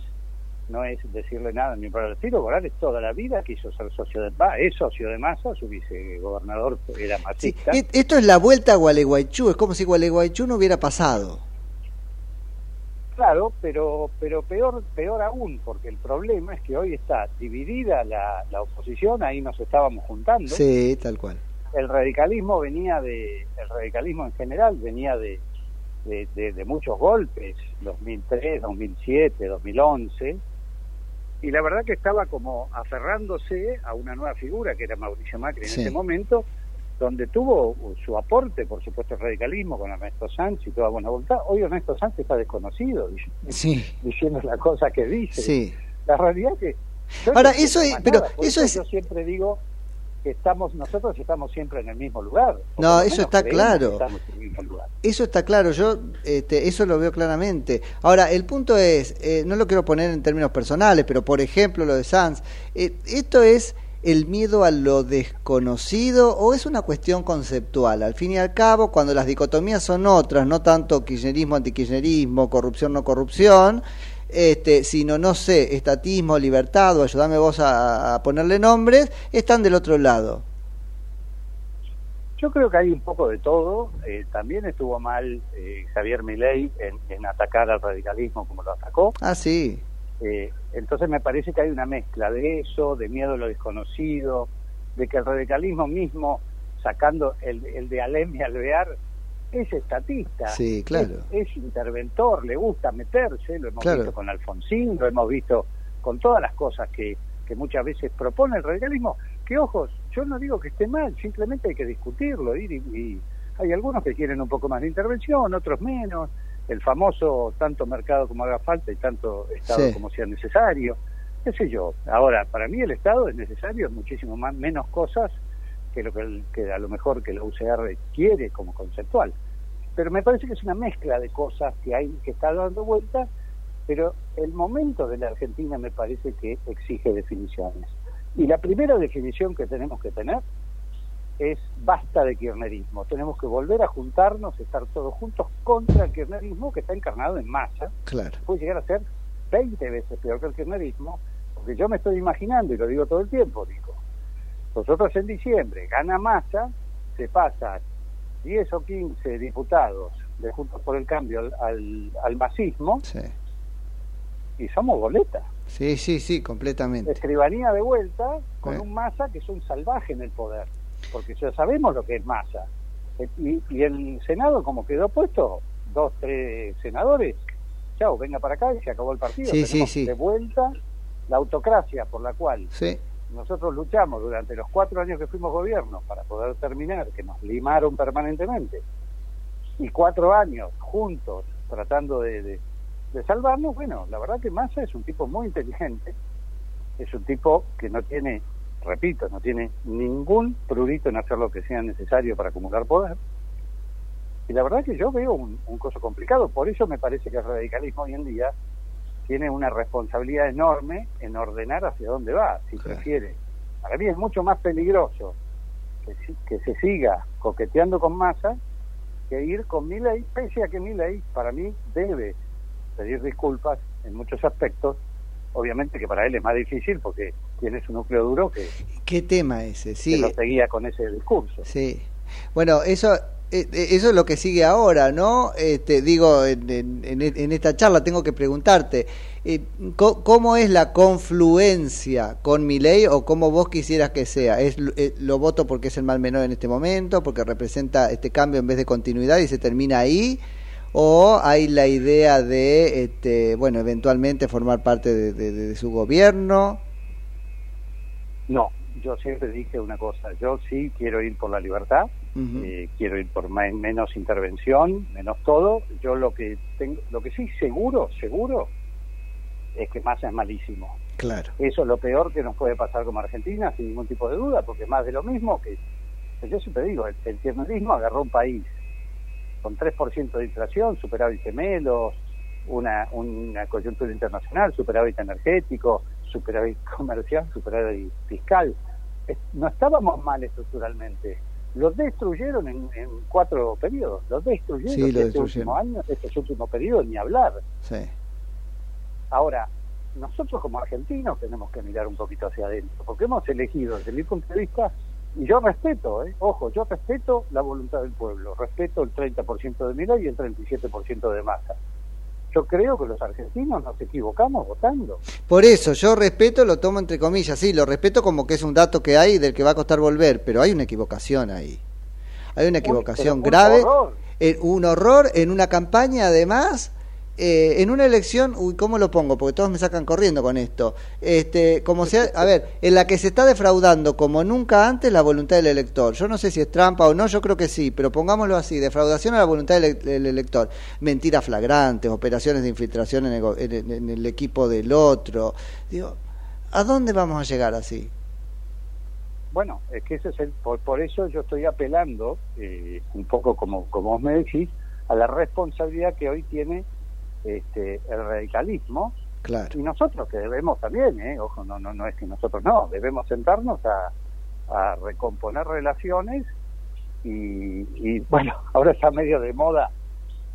Speaker 12: no es decirle nada ni para el estilo, Morales toda la vida quiso ser socio de va, es socio de Massa, su vicegobernador era
Speaker 7: Sí,
Speaker 12: masista.
Speaker 7: e- Esto es la vuelta a Gualeguaychú, es como si Gualeguaychú no hubiera pasado.
Speaker 12: Claro, pero pero peor peor aún, porque el problema es que hoy está dividida la, la oposición, ahí nos estábamos juntando.
Speaker 7: Sí, tal cual.
Speaker 12: El radicalismo venía de, el radicalismo en general venía de, de, de- de muchos golpes, 2003, 2007, 2011, y la verdad que estaba como aferrándose a una nueva figura que era Mauricio Macri en
Speaker 7: Sí.
Speaker 12: ese momento, donde tuvo su aporte, por supuesto, el radicalismo con Ernesto Sánchez y toda buena voluntad. Hoy Ernesto Sánchez está desconocido,
Speaker 7: Sí.
Speaker 12: diciendo las cosas que dice.
Speaker 7: Sí.
Speaker 12: La realidad que... yo
Speaker 7: Ahora,
Speaker 12: no
Speaker 7: eso es- pero
Speaker 12: nada,
Speaker 7: eso es-
Speaker 12: Yo siempre digo que estamos nosotros estamos siempre en el mismo lugar.
Speaker 7: No, eso está claro. Eso está claro, yo este, eso lo veo claramente. Ahora, el punto es, eh, no lo quiero poner en términos personales, pero por ejemplo lo de Sanz, eh, ¿esto es el miedo a lo desconocido o es una cuestión conceptual? Al fin y al cabo, cuando las dicotomías son otras, no tanto kirchnerismo, antikirchnerismo, corrupción, no corrupción, este, sino, no sé, estatismo, libertad, o ayúdame vos a, a ponerle nombres, están del otro lado.
Speaker 12: Yo creo que hay un poco de todo. Eh, también estuvo mal eh, Javier Milei en, en atacar al radicalismo como lo atacó.
Speaker 7: Ah, sí.
Speaker 12: Eh, entonces me parece que hay una mezcla de eso, de miedo a lo desconocido, de que el radicalismo mismo, sacando el, el de Alem y Alvear, es estatista,
Speaker 7: Sí, claro.
Speaker 12: es, es interventor, le gusta meterse, lo hemos
Speaker 7: Claro.
Speaker 12: visto con Alfonsín, lo hemos visto con todas las cosas que, que muchas veces propone el radicalismo, que ojos, yo no digo que esté mal, simplemente hay que discutirlo, ir y, y hay algunos que quieren un poco más de intervención, otros menos, el famoso tanto mercado como haga falta y tanto Estado
Speaker 7: Sí.
Speaker 12: como sea necesario. qué sé yo. Ahora, para mí el Estado es necesario muchísimo más, menos cosas que lo que, el- que a lo mejor que la UCR quiere como conceptual. Pero me parece que es una mezcla de cosas que hay que está dando vuelta, pero el momento de la Argentina me parece que exige definiciones. Y la primera definición que tenemos que tener es basta de kirchnerismo. Tenemos que volver a juntarnos, estar todos juntos contra el kirchnerismo que está encarnado en masa.
Speaker 7: Claro.
Speaker 12: Puede llegar a ser 20 veces peor que el kirchnerismo, porque yo me estoy imaginando, y lo digo todo el tiempo, digo, nosotros en diciembre gana masa, se pasa 10 o 15 diputados de Juntos por el Cambio al, al, al masismo
Speaker 7: Sí.
Speaker 12: y somos boletas.
Speaker 7: Sí, sí, sí, completamente.
Speaker 12: Escribanía de vuelta con
Speaker 7: Sí.
Speaker 12: un masa que es un salvaje en el poder, porque ya sabemos lo que es masa. Eh, Y, y el Senado, como quedó puesto, dos, tres senadores, chao, venga para acá y se acabó el partido.
Speaker 7: Sí, sí,
Speaker 12: Tenemos
Speaker 7: sí.
Speaker 12: de vuelta la autocracia por la cual
Speaker 7: Sí.
Speaker 12: Nosotros luchamos durante los cuatro años que fuimos gobierno para poder terminar, que nos limaron permanentemente, y cuatro años juntos tratando de, salvarnos, bueno, la verdad que Massa es un tipo muy inteligente, es un tipo que no tiene, repito, no tiene ningún prurito en hacer lo que sea necesario para acumular poder. Y la verdad que yo veo un, un coso complicado, por eso me parece que el radicalismo hoy en día tiene una responsabilidad enorme en ordenar hacia dónde va, si prefiere. Para mí es mucho más peligroso que, que se siga coqueteando con masa que ir con Milei, pese a que Milei para mí debe pedir disculpas en muchos aspectos, obviamente que para él es más difícil porque tiene su núcleo duro que,
Speaker 7: ¿Qué tema ese?
Speaker 12: que
Speaker 7: Sí.
Speaker 12: lo seguía con ese discurso.
Speaker 7: Sí. Bueno, eso eso es lo que sigue ahora, ¿no? Este, digo, en, en- e- esta charla tengo que preguntarte, eh, ¿cómo es la confluencia con mi ley o cómo vos quisieras que sea? ¿Es, lo- eh, ¿Lo voto porque es el mal menor en este momento, porque representa este cambio en vez de continuidad y se termina ahí? ¿O hay la idea de, este, bueno, eventualmente formar parte de- de su gobierno?
Speaker 12: No, yo siempre dije una cosa, yo sí quiero ir por la libertad, Eh, quiero ir por menos intervención, menos todo. Yo lo que tengo, lo que sí seguro, seguro, es que Massa es malísimo.
Speaker 7: Claro.
Speaker 12: Eso es lo peor que nos puede pasar como Argentina, sin ningún tipo de duda, porque más de lo mismo que, que yo siempre digo, el, el kirchnerismo agarró un país con 3% de inflación, superávit gemelos, una, una coyuntura internacional, superávit energético, superávit comercial, superávit fiscal. Es- No estábamos mal estructuralmente. Lo destruyeron en, en cuatro periodos. Lo destruyeron
Speaker 7: Sí, lo
Speaker 12: este
Speaker 7: destruyeron.
Speaker 12: último año, este último periodo, ni hablar.
Speaker 7: Sí.
Speaker 12: Ahora, nosotros como argentinos tenemos que mirar un poquito hacia adentro, porque hemos elegido desde mi punto de vista, y yo respeto, ¿eh? ojo, yo respeto la voluntad del pueblo, respeto el 30% de Milei y el 37% de Massa. Yo creo que los argentinos nos equivocamos votando.
Speaker 7: Por eso, yo respeto, lo tomo entre comillas, sí, lo respeto como que es un dato que hay del que va a costar volver, pero hay una equivocación ahí. Hay una equivocación
Speaker 12: pero un
Speaker 7: grave,
Speaker 12: horror.
Speaker 7: eh, un horror en una campaña además, eh, en una elección, uy, ¿cómo lo pongo? Porque todos me sacan corriendo con esto. Este, como sea, a ver, en la que se está defraudando como nunca antes la voluntad del elector. Yo no sé si es trampa o no, yo creo que sí, pero pongámoslo así, defraudación a la voluntad del, del elector. Mentiras flagrantes, operaciones de infiltración en el, en el equipo del otro. Digo, ¿a dónde vamos a llegar así?
Speaker 12: Bueno, es que ese es el, por, por eso yo estoy apelando, eh, un poco como, como vos me decís, a la responsabilidad que hoy tiene este, el radicalismo
Speaker 7: Claro.
Speaker 12: y nosotros que debemos también, ¿eh? ojo, no, no, no es que nosotros no, debemos sentarnos a, a recomponer relaciones y, y, bueno, ahora está medio de moda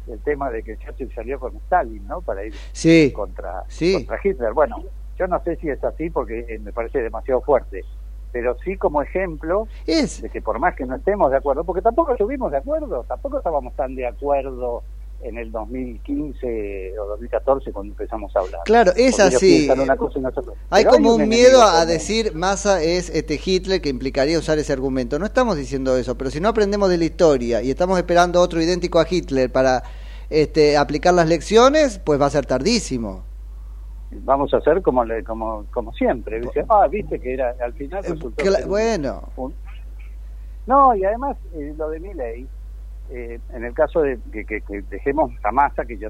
Speaker 12: el tema de que Churchill salió con Stalin, ¿no? Para ir
Speaker 7: Sí.
Speaker 12: contra,
Speaker 7: Sí.
Speaker 12: contra Hitler. Bueno, yo no sé si es así porque eh, me parece demasiado fuerte, pero sí como ejemplo
Speaker 7: Es.
Speaker 12: de que por más que no estemos de acuerdo, porque tampoco estuvimos de acuerdo, tampoco estábamos tan de acuerdo en el 2015 o 2014 cuando empezamos a hablar.
Speaker 7: Claro, es así.
Speaker 12: piensan una cosa y nosotros-
Speaker 7: Hay
Speaker 12: Pero
Speaker 7: como un miedo a decir Massa es este Hitler que implicaría usar ese argumento. No estamos diciendo eso, pero si no aprendemos de la historia y estamos esperando otro idéntico a Hitler para este, aplicar las lecciones, pues va a ser tardísimo.
Speaker 12: Vamos a hacer como le- como como siempre. Dice, ah, viste que era al final resultó ser un-
Speaker 7: bueno,
Speaker 12: un- No, y además eh, lo de mi ley, en el caso de que, que- que dejemos a Massa, que yo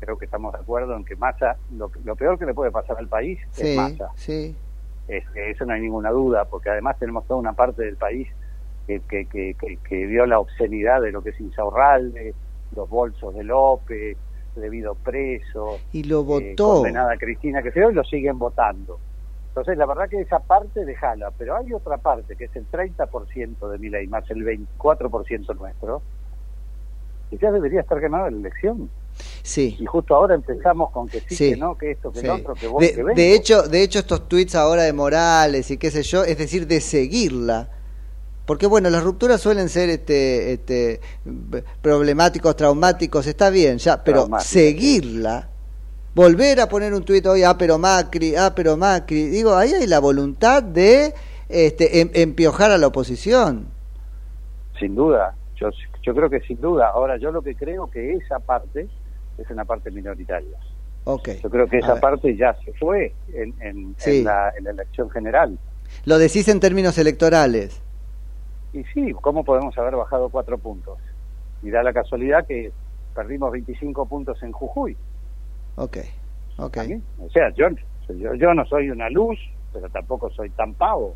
Speaker 12: creo que estamos de acuerdo en que Massa, lo, lo peor que le puede pasar al país
Speaker 7: Sí,
Speaker 12: es Massa.
Speaker 7: sí.
Speaker 12: Eso no hay ninguna duda, porque además tenemos toda una parte del país que, que, que, que, que vio la obscenidad de lo que es Insaurralde, los bolsos de López, debido preso,
Speaker 7: Y lo
Speaker 12: eh,
Speaker 7: votó.
Speaker 12: condenada Cristina, que se y lo siguen votando. Entonces, la verdad que esa parte déjala, pero hay otra parte, que es el 30% de mi ley, más el 24% nuestro, que ya debería estar ganada la elección.
Speaker 7: Sí.
Speaker 12: Y justo ahora empezamos con que sí,
Speaker 7: Sí.
Speaker 12: que no, que esto, que
Speaker 7: Sí.
Speaker 12: lo otro, que vos,
Speaker 7: De,
Speaker 12: que vengo.
Speaker 7: de hecho, de hecho, estos tweets ahora de Morales y qué sé yo, es decir, de seguirla. Porque bueno, las rupturas suelen ser este, este, problemáticos, traumáticos, está bien, ya, pero seguirla, volver a poner un tuit hoy, ah, pero Macri, ah, pero Macri, digo, ahí hay la voluntad de este, em- empiojar a la oposición.
Speaker 12: Sin duda, yo, yo creo que sin duda. Ahora, yo lo que creo que esa parte es una parte minoritaria.
Speaker 7: Ok.
Speaker 12: Yo creo que esa parte ya se fue en, en,
Speaker 7: Sí.
Speaker 12: en la, en la elección general.
Speaker 7: Lo decís en términos electorales.
Speaker 12: Y sí, ¿cómo podemos haber bajado cuatro puntos? Y da la casualidad que perdimos 25 puntos en Jujuy.
Speaker 7: Ok, ok.
Speaker 12: O sea, yo, yo, yo no soy una luz, pero tampoco soy tan pavo.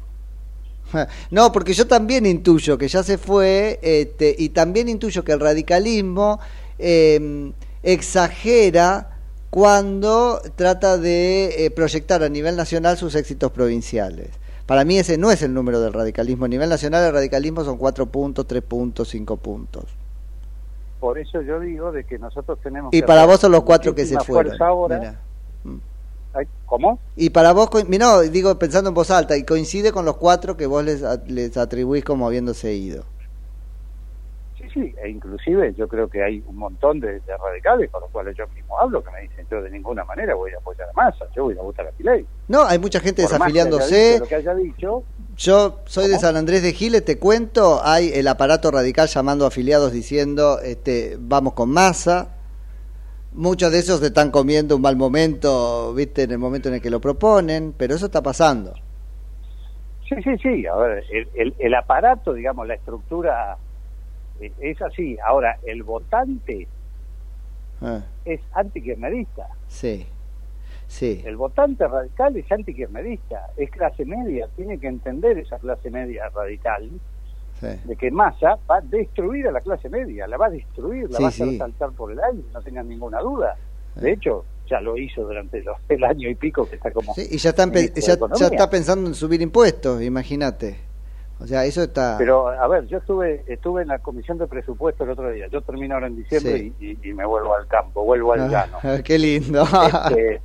Speaker 7: No, porque yo también intuyo que ya se fue este, y también intuyo que el radicalismo eh, exagera cuando trata de eh, proyectar a nivel nacional sus éxitos provinciales. Para mí ese no es el número del radicalismo. A nivel nacional el radicalismo son cuatro puntos, tres puntos, cinco puntos.
Speaker 12: Por eso yo digo de que nosotros tenemos
Speaker 7: Y
Speaker 12: que
Speaker 7: para vos son los cuatro que se fueron.
Speaker 12: ahora. ¿Cómo?
Speaker 7: Y para vos, no, digo pensando en voz alta, y coincide con los cuatro que vos les, les atribuís como habiéndose ido.
Speaker 12: Sí, sí, e inclusive yo creo que hay un montón de, de radicales con los cuales yo mismo hablo que me dicen yo de ninguna manera voy a apoyar a Massa, yo voy a votar a Piley.
Speaker 7: No, hay mucha gente
Speaker 12: Por más que haya
Speaker 7: desafiliándose.
Speaker 12: dicho Lo que haya dicho,
Speaker 7: Yo soy de San Andrés de Giles, te cuento, hay el aparato radical llamando a afiliados diciendo, este, vamos con masa. Muchos de esos se están comiendo un mal momento, viste, en el momento en el que lo proponen, pero eso está pasando.
Speaker 12: sí, sí, sí, a ver, el, el, el aparato, digamos, la estructura eh, es así. Ahora, el votante
Speaker 7: Ah,
Speaker 12: es antikirchnerista.
Speaker 7: sí, sí.
Speaker 12: El votante radical es antikirchnerista, es clase media, tiene que entender esa clase media radical
Speaker 7: sí.
Speaker 12: de que Massa va a destruir a la clase media, la va a destruir, la
Speaker 7: Sí,
Speaker 12: va a hacer
Speaker 7: sí.
Speaker 12: saltar por el aire, no tengan ninguna duda. De hecho, ya lo hizo durante los, el año y pico que está como...
Speaker 7: Sí, y ya, están, ya, está pensando en subir impuestos, imagínate. O sea, eso está...
Speaker 12: Pero, a ver, yo estuve estuve en la comisión de presupuesto el otro día. Yo termino ahora en diciembre
Speaker 7: Sí.
Speaker 12: y, y- y me vuelvo al campo, vuelvo al llano.
Speaker 7: Ah, qué lindo.
Speaker 12: Este,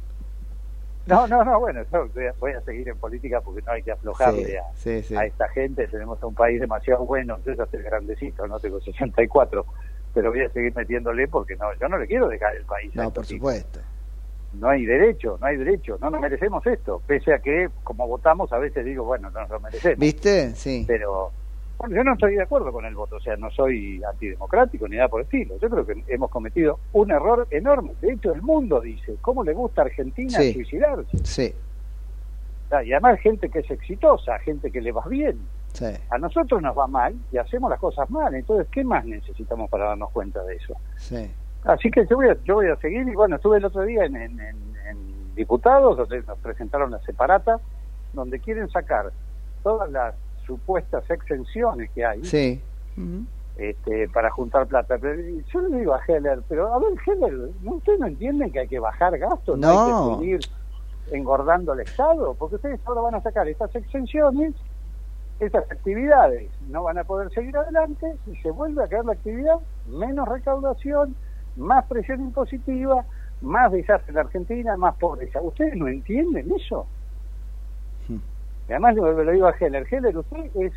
Speaker 12: no, no, no, bueno, yo voy a, voy a seguir en política porque no hay que aflojarle
Speaker 7: Sí,
Speaker 12: a,
Speaker 7: sí, sí.
Speaker 12: a esta gente. Tenemos un país demasiado bueno. Yo ya estoy grandecito, no tengo 64, pero voy a seguir metiéndole porque no, yo no le quiero dejar el país.
Speaker 7: No, por
Speaker 12: tipos.
Speaker 7: supuesto.
Speaker 12: No hay derecho, no hay derecho, no nos merecemos esto. Pese a que, como votamos, a veces digo, bueno, no nos lo merecemos.
Speaker 7: ¿Viste? Sí.
Speaker 12: Pero bueno, yo no estoy de acuerdo con el voto, o sea, no soy antidemocrático ni nada por el estilo. Yo creo que hemos cometido un error enorme. De hecho, el mundo dice, ¿cómo le gusta a Argentina
Speaker 7: Sí.
Speaker 12: suicidarse?
Speaker 7: Sí,
Speaker 12: sea, Y además gente que es exitosa, gente que le va bien.
Speaker 7: sí.
Speaker 12: A nosotros nos va mal y hacemos las cosas mal. Entonces, ¿qué más necesitamos para darnos cuenta de eso?
Speaker 7: Sí.
Speaker 12: Así que yo voy a, yo voy a seguir y bueno, estuve el otro día en, en, en- en Diputados, donde nos presentaron la separata, donde quieren sacar todas las supuestas exenciones que hay
Speaker 7: Sí.
Speaker 12: este, para juntar plata. Pero yo le digo a Heller, pero a ver, Heller, ¿no, ¿usted no entiende que hay que bajar gastos? ¿No,
Speaker 7: No.
Speaker 12: hay que seguir engordando el Estado? Porque ustedes ahora van a sacar estas exenciones, esas actividades no van a poder seguir adelante y se vuelve a caer la actividad, menos recaudación, más presión impositiva, más desastre en Argentina, más pobreza. ¿Ustedes no entienden eso? Y además lo, lo digo a Heller, Heller, usted es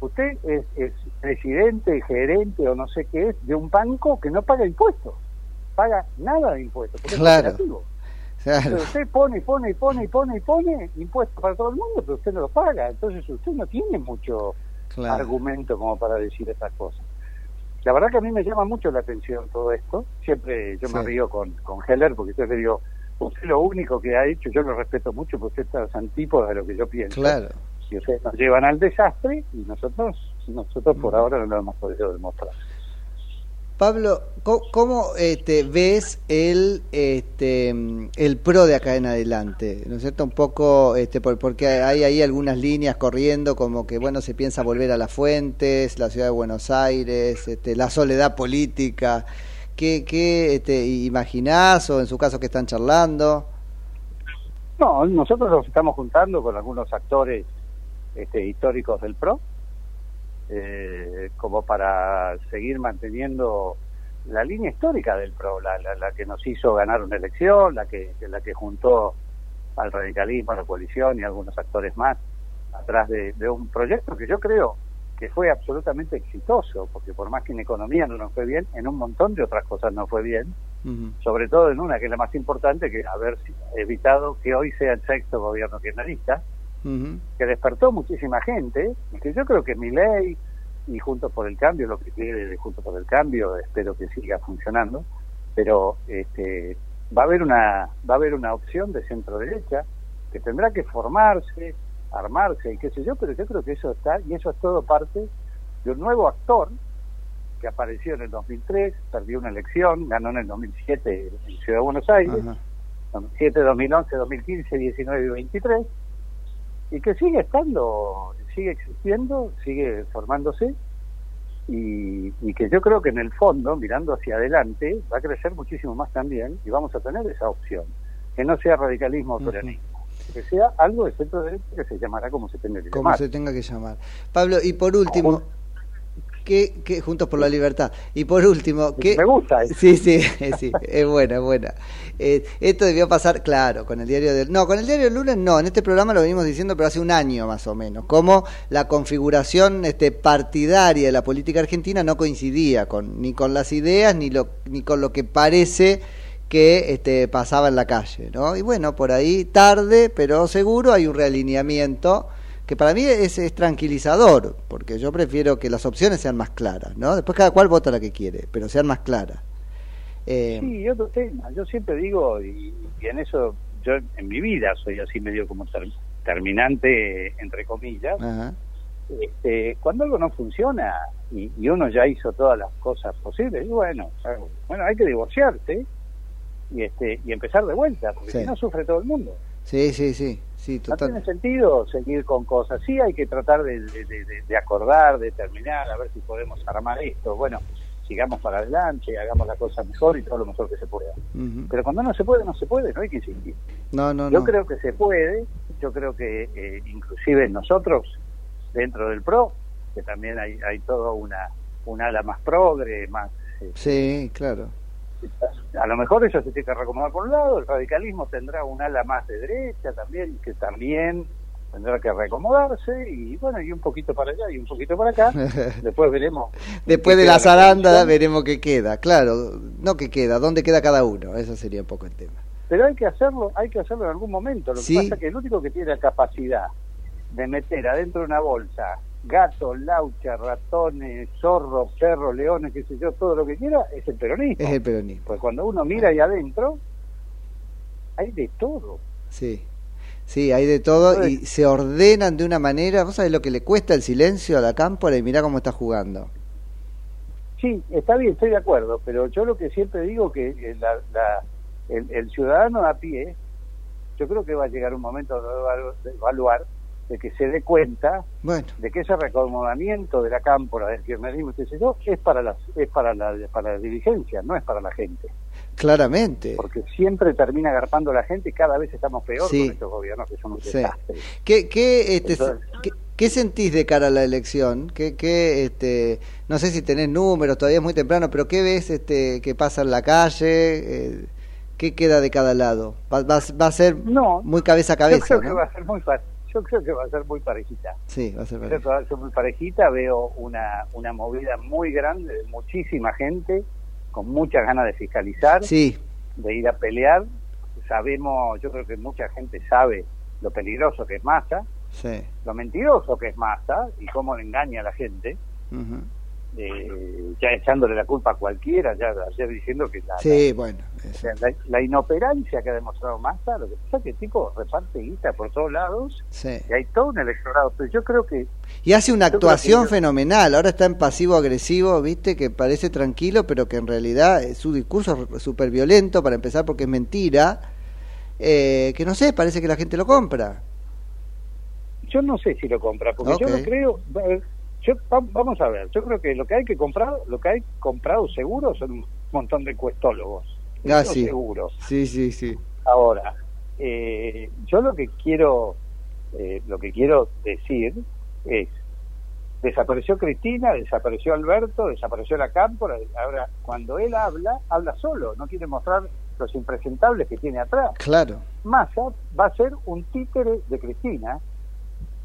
Speaker 12: usted es, es presidente, gerente o no sé qué es de un banco que no paga impuestos, paga nada de impuestos, porque
Speaker 7: Claro.
Speaker 12: es operativo.
Speaker 7: Claro.
Speaker 12: Pero usted pone, pone, y pone, y pone, y pone impuestos para todo el mundo, pero usted no los paga. Entonces usted no tiene mucho
Speaker 7: Claro.
Speaker 12: argumento como para decir estas cosas. La verdad que a mí me llama mucho la atención todo esto. Siempre yo me río con, con Heller porque yo le digo, usted lo único que ha hecho, yo lo respeto mucho porque usted está antípoda de lo que yo pienso.
Speaker 7: Claro.
Speaker 12: Y ustedes nos llevan al desastre y nosotros nosotros
Speaker 7: Mm.
Speaker 12: por ahora no lo hemos podido demostrar.
Speaker 7: Pablo, ¿cómo, cómo, este, ves el este, mm, el pro de acá en adelante? ¿No es cierto? Un poco, este, por- porque hay ahí algunas líneas corriendo, como que, bueno, se piensa volver a las fuentes, la ciudad de Buenos Aires, este, la soledad política. ¿Qué, qué este, imaginás o en su caso que están charlando?
Speaker 12: No, nosotros nos estamos juntando con algunos actores este, históricos del PRO, eh, como para seguir manteniendo la línea histórica del PRO, la, la, que nos hizo ganar una elección, la que, la que juntó al radicalismo, a la coalición y algunos actores más atrás de un proyecto que yo creo que fue absolutamente exitoso, porque por más que en economía no nos fue bien, en un montón de otras cosas no fue bien, sobre todo en una que es la más importante, que haber evitado que hoy sea el sexto gobierno kirchnerista, que despertó muchísima gente, y que yo creo que mi ley y Juntos por el Cambio, lo que quiere Juntos por el Cambio, espero que siga funcionando, pero este, va a haber una va a haber una opción de centro derecha que tendrá que formarse, armarse y qué sé yo, pero yo creo que eso está y eso es todo parte de un nuevo actor que apareció en el 2003, perdió una elección, ganó en el 2007 en Ciudad de Buenos Aires, 2007, 2011, 2015, 19 y 23 y que sigue estando, sigue existiendo, sigue formándose y, y que yo creo que en el fondo, mirando hacia adelante, va a crecer muchísimo más también y vamos a tener esa opción, que no sea radicalismo o que sea algo de centro derecha que se llamará como se tenga que
Speaker 7: como
Speaker 12: llamar.
Speaker 7: se tenga que llamar. Pablo, y por último, ¿qué, qué- Juntos por la Libertad, y por último, ¿qué...
Speaker 12: Me gusta eso.
Speaker 7: Sí, sí, sí, es buena, es buena. Eh, esto debió pasar, claro, con el diario del... No, con el diario del lunes no, en este programa lo venimos diciendo, pero hace un año más o menos, como la configuración este, partidaria de la política argentina no coincidía con ni con las ideas ni, lo, ni con lo que parece que este, pasaba en la calle, ¿no? Y bueno, por ahí tarde, pero seguro hay un realineamiento que para mí es, es tranquilizador, porque yo prefiero que las opciones sean más claras, ¿no? Después cada cual vota la que quiere, pero sean más claras. Eh,
Speaker 12: Sí, y otro tema, yo siempre digo, y, y en eso yo en mi vida soy así medio como ter- terminante, entre comillas,
Speaker 7: ajá.
Speaker 12: este, cuando algo no funciona y, y uno ya hizo todas las cosas posibles, bueno, bueno, hay que divorciarse y este y empezar de vuelta, porque
Speaker 7: Sí.
Speaker 12: si no sufre todo el mundo.
Speaker 7: Sí, sí, sí, sí,
Speaker 12: No
Speaker 7: total.
Speaker 12: tiene sentido seguir con cosas. Sí, hay que tratar de, de- de- de- de acordar, de terminar, a ver si podemos armar esto. Bueno, sigamos para adelante, hagamos la cosa mejor y todo lo mejor que se pueda. Pero cuando no se puede, no se puede, no hay que insistir.
Speaker 7: No, no,
Speaker 12: Yo
Speaker 7: no.
Speaker 12: creo que se puede, yo creo que eh, inclusive nosotros, dentro del PRO, que también hay, hay toda una, un ala más progre, más... eh,
Speaker 7: Sí, claro.
Speaker 12: A lo mejor eso se tiene que recomendar por un lado, el radicalismo tendrá un ala más de derecha también, que también tendrá que reacomodarse, y bueno, y un poquito para allá y un poquito para acá, después veremos.
Speaker 7: Después de la zaranda veremos qué queda, claro, no qué queda, dónde queda cada uno, eso sería un poco el tema.
Speaker 12: pero hay que hacerlo hay que hacerlo en algún momento lo
Speaker 7: Sí.
Speaker 12: que pasa es que el único que tiene la capacidad de meter adentro de una bolsa gatos, lauchas, ratones, zorros, perros, leones, qué sé yo, todo lo que quiera, es el peronismo.
Speaker 7: Es el peronismo,
Speaker 12: Pues cuando uno mira ahí adentro, hay de todo.
Speaker 7: sí. Sí, hay de todo y se ordenan de una manera, ¿vos sabés lo que le cuesta el silencio a la cámpora y mirá cómo está jugando?
Speaker 12: Sí, está bien, estoy de acuerdo, pero yo lo que siempre digo que eh, la, la- el, el ciudadano a pie, yo creo que va a llegar un momento de evalu- de evaluar, de que se dé cuenta
Speaker 7: Bueno,
Speaker 12: de que ese reacomodamiento de la cámpora del kirchnerismo, qué sé yo, es para las es para la para la dirigencia, no es para la gente,
Speaker 7: claramente.
Speaker 12: porque siempre termina agarpando la gente y cada vez estamos peor
Speaker 7: Sí.
Speaker 12: con estos gobiernos que son un
Speaker 7: Sí.
Speaker 12: desastre.
Speaker 7: ¿Qué, qué, este,
Speaker 12: Entonces-
Speaker 7: qué, qué sentís de cara a la elección? ¿Qué, qué, este, no sé si tenés números, todavía es muy temprano, pero ¿qué ves este, que pasa en la calle? Eh, ¿Qué queda de cada lado? Va, va, va a ser
Speaker 12: No,
Speaker 7: muy cabeza a
Speaker 12: Yo
Speaker 7: cabeza,
Speaker 12: creo que va a ser muy fa- yo creo que va a ser muy parejita.
Speaker 7: Sí, va a ser
Speaker 12: Creo
Speaker 7: parejo.
Speaker 12: que va a ser muy parejita, veo una, una movida muy grande de muchísima gente con muchas ganas de fiscalizar,
Speaker 7: Sí,
Speaker 12: de ir a pelear. Sabemos, yo creo que mucha gente sabe lo peligroso que es Massa,
Speaker 7: sí.
Speaker 12: lo mentiroso que es Massa y cómo le engaña a la gente.
Speaker 7: ujú.
Speaker 12: Eh, ya echándole la culpa a cualquiera, ya ayer diciendo que la,
Speaker 7: Sí, bueno.
Speaker 12: la, la inoperancia que ha demostrado Massa, lo que pasa es que el tipo reparte guita por todos lados
Speaker 7: Sí.
Speaker 12: y hay todo un electorado, pero yo creo que
Speaker 7: Y hace una actuación
Speaker 12: yo-
Speaker 7: fenomenal. Ahora está en pasivo-agresivo, ¿viste? Que parece tranquilo, pero que en realidad eh, su discurso es súper violento, para empezar, porque es mentira. eh, que no sé, parece que la gente lo compra.
Speaker 12: yo no sé si lo compra, porque yo no creo, yo, va- vamos a ver, yo creo que lo que hay que comprar, lo que hay comprado seguro son un montón de cuestólogos,
Speaker 7: Ah, sí.
Speaker 12: seguro.
Speaker 7: Sí, sí, sí.
Speaker 12: Ahora, eh, yo lo que quiero, eh, lo que quiero decir es, desapareció Cristina, desapareció Alberto, desapareció la Cámpora, ahora cuando él habla, habla solo, no quiere mostrar los impresentables que tiene atrás.
Speaker 7: Claro.
Speaker 12: Massa va a ser un títere de Cristina,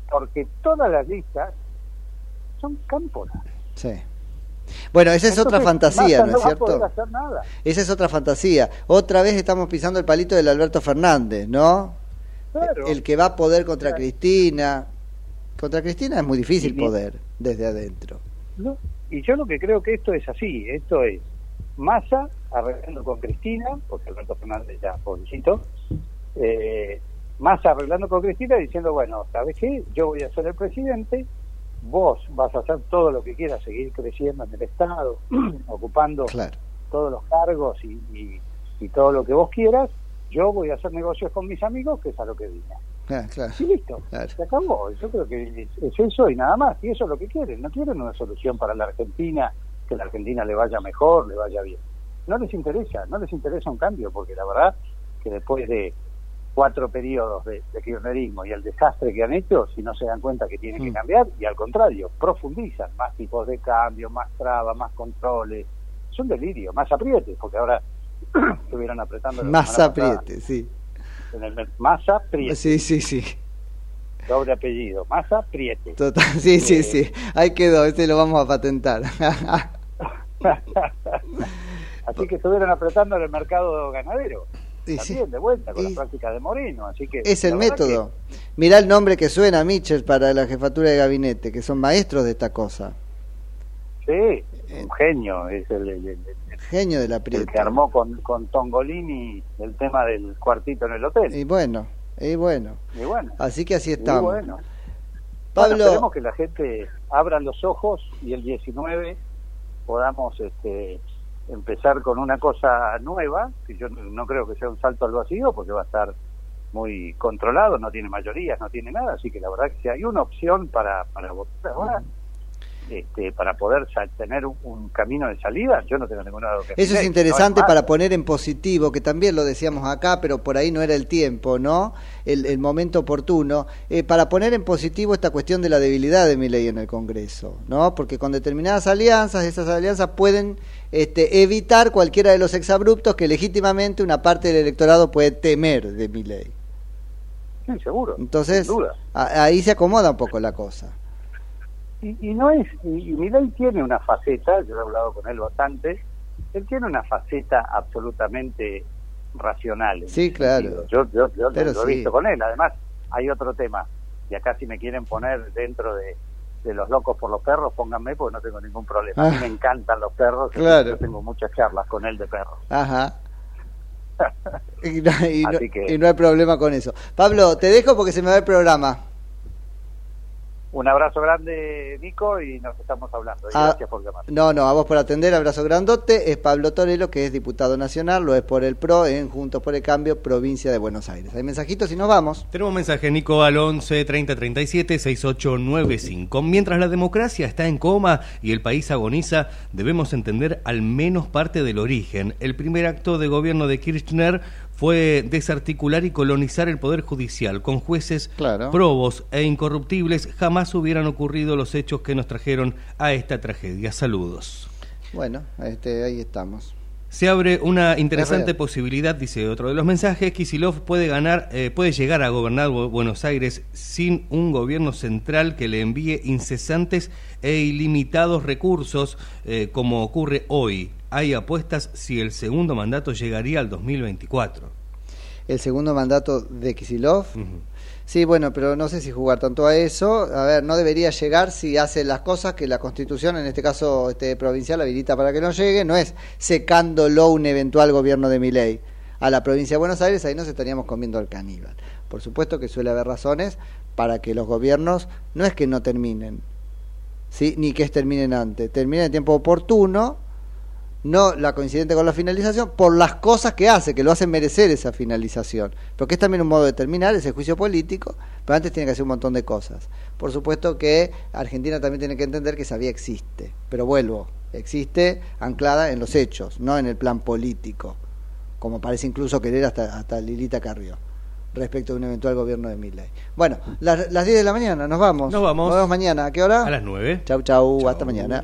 Speaker 12: porque todas las listas son cámpora.
Speaker 7: Sí. Bueno, esa es otra fantasía, ¿no es cierto?
Speaker 12: hacer nada.
Speaker 7: Esa es otra fantasía. Otra vez estamos pisando el palito del Alberto Fernández, ¿no?
Speaker 12: Claro.
Speaker 7: El que va a poder contra
Speaker 12: Claro.
Speaker 7: Cristina. Contra Cristina es muy difícil
Speaker 12: Y
Speaker 7: poder desde adentro.
Speaker 12: No, y yo lo que creo que esto es así, esto es Massa arreglando con Cristina, porque Alberto Fernández ya pobrecito, eh, Massa arreglando con Cristina diciendo, bueno, ¿sabes qué? Yo voy a ser el presidente, vos vas a hacer todo lo que quieras, seguir creciendo en el Estado, ocupando
Speaker 7: Claro.
Speaker 12: todos los cargos y, y- y todo lo que vos quieras, yo voy a hacer negocios con mis amigos, que es a lo que vine.
Speaker 7: Ah, claro.
Speaker 12: Y listo,
Speaker 7: Claro.
Speaker 12: se acabó. Yo creo que es, es eso y nada más. Y eso es lo que quieren. No quieren una solución para la Argentina, que la Argentina le vaya mejor, le vaya bien. No les interesa, no les interesa un cambio, porque la verdad que después de cuatro periodos de, de kirchnerismo y el desastre que han hecho, si no se dan cuenta que tienen que cambiar, y al contrario, profundizan, más tipos de cambio, más trabas, más controles. Es un delirio, más aprietes, porque ahora estuvieron apretando
Speaker 7: Más
Speaker 12: semana pasada
Speaker 7: apriete, sí.
Speaker 12: en el Massa Priete,
Speaker 7: Sí, sí, sí.
Speaker 12: doble apellido, Massa Priete.
Speaker 7: Total, sí, sí,
Speaker 12: Eh,
Speaker 7: sí. Ahí quedó, este lo vamos a patentar.
Speaker 12: Así que estuvieron apretando en el mercado ganadero. También de vuelta con
Speaker 7: Y-
Speaker 12: la práctica de Moreno. Así que
Speaker 7: Es el método. Mirá el nombre que suena, Mitchell, para la jefatura de gabinete, que son maestros de esta cosa.
Speaker 12: que- sí, un genio. Es el, el- el- el-
Speaker 7: Genio de la
Speaker 12: el que armó con, con Tongolini el tema del cuartito en el hotel.
Speaker 7: Y bueno, y bueno.
Speaker 12: Y bueno,
Speaker 7: Así que así
Speaker 12: y
Speaker 7: estamos.
Speaker 12: bueno.
Speaker 7: Pablo,
Speaker 12: Bueno, esperemos que la gente abra los ojos y el 19 podamos este, empezar con una cosa nueva, que yo no creo que sea un salto al vacío, porque va a estar muy controlado, no tiene mayorías, no tiene nada, así que la verdad que si hay una opción para, para votar ahora, este, para poder tener un, un camino de salida, yo no tengo ninguna duda. que
Speaker 7: Eso es interesante para poner en positivo, que también lo decíamos acá, pero por ahí no era el tiempo, ¿no? El, el momento oportuno, eh, para poner en positivo esta cuestión de la debilidad de mi ley en el Congreso, ¿no? Porque con determinadas alianzas, esas alianzas pueden este, evitar cualquiera de los exabruptos que legítimamente una parte del electorado puede temer de mi ley.
Speaker 12: Sí, seguro.
Speaker 7: Entonces,
Speaker 12: sin duda.
Speaker 7: a- ahí se acomoda un poco la cosa.
Speaker 12: Y, y no es, y, y tiene una faceta, yo he hablado con él bastante, él tiene una faceta absolutamente racional.
Speaker 7: Sí, claro.
Speaker 12: Yo, yo, yo
Speaker 7: Pero
Speaker 12: lo he
Speaker 7: sí.
Speaker 12: visto con él. Además, hay otro tema, y acá si me quieren poner dentro de, de los locos por los perros, pónganme porque no tengo ningún problema. A mí
Speaker 7: Ah.
Speaker 12: me encantan los perros,
Speaker 7: Claro.
Speaker 12: yo tengo muchas charlas con él de perros.
Speaker 7: Ajá. Y no, y no-
Speaker 12: Así que-
Speaker 7: y no hay problema con eso. Pablo, te dejo porque se me va el programa.
Speaker 12: Un abrazo grande, Nico, y nos estamos hablando.
Speaker 7: Ah,
Speaker 12: gracias por llamar.
Speaker 7: No, no, a vos por atender, abrazo grandote. Es Pablo Torelo, que es diputado nacional, lo es por el PRO en Juntos por el Cambio, provincia de Buenos Aires. Hay mensajitos y nos vamos.
Speaker 6: Tenemos un mensaje, Nico, al 11 30 37 6895. Mientras la democracia está en coma y el país agoniza, debemos entender al menos parte del origen. El primer acto de gobierno de Kirchner fue desarticular y colonizar el Poder Judicial con jueces
Speaker 7: Claro.
Speaker 6: probos e incorruptibles. Jamás hubieran ocurrido los hechos que nos trajeron a esta tragedia. Saludos.
Speaker 7: Bueno, este, ahí estamos.
Speaker 6: Se abre una interesante posibilidad, dice otro de los mensajes. Kisilov puede ganar, eh, puede llegar a gobernar Bu- Buenos Aires sin un gobierno central que le envíe incesantes e ilimitados recursos, eh, como ocurre hoy. Hay apuestas si el segundo mandato llegaría al 2024.
Speaker 7: El segundo mandato de Kisilov.
Speaker 5: Sí, bueno, pero no sé si jugar tanto a eso. A ver, no debería llegar si hace las cosas que la Constitución, en este caso este provincial, habilita para que no llegue. No es secándolo un eventual gobierno de mi ley. A la provincia de Buenos Aires, ahí nos estaríamos comiendo al caníbal. Por supuesto que suele haber razones para que los gobiernos no es que no terminen, ¿sí? ni que terminen antes, terminen en tiempo oportuno, no la coincidente con la finalización, por las cosas que hace, que lo hacen merecer esa finalización. Porque es también un modo de terminar ese juicio político, pero antes tiene que hacer un montón de cosas. Por supuesto que Argentina también tiene que entender que esa vía existe, pero vuelvo, existe anclada en los hechos, no en el plan político, como parece incluso querer hasta, hasta Lilita Carrió respecto de un eventual gobierno de Milley. Bueno, las, las 10 de la mañana, nos vamos.
Speaker 6: Nos vamos.
Speaker 5: Nos vemos mañana. ¿A qué hora?
Speaker 6: A las 9.
Speaker 5: Chau, chau, hasta mañana.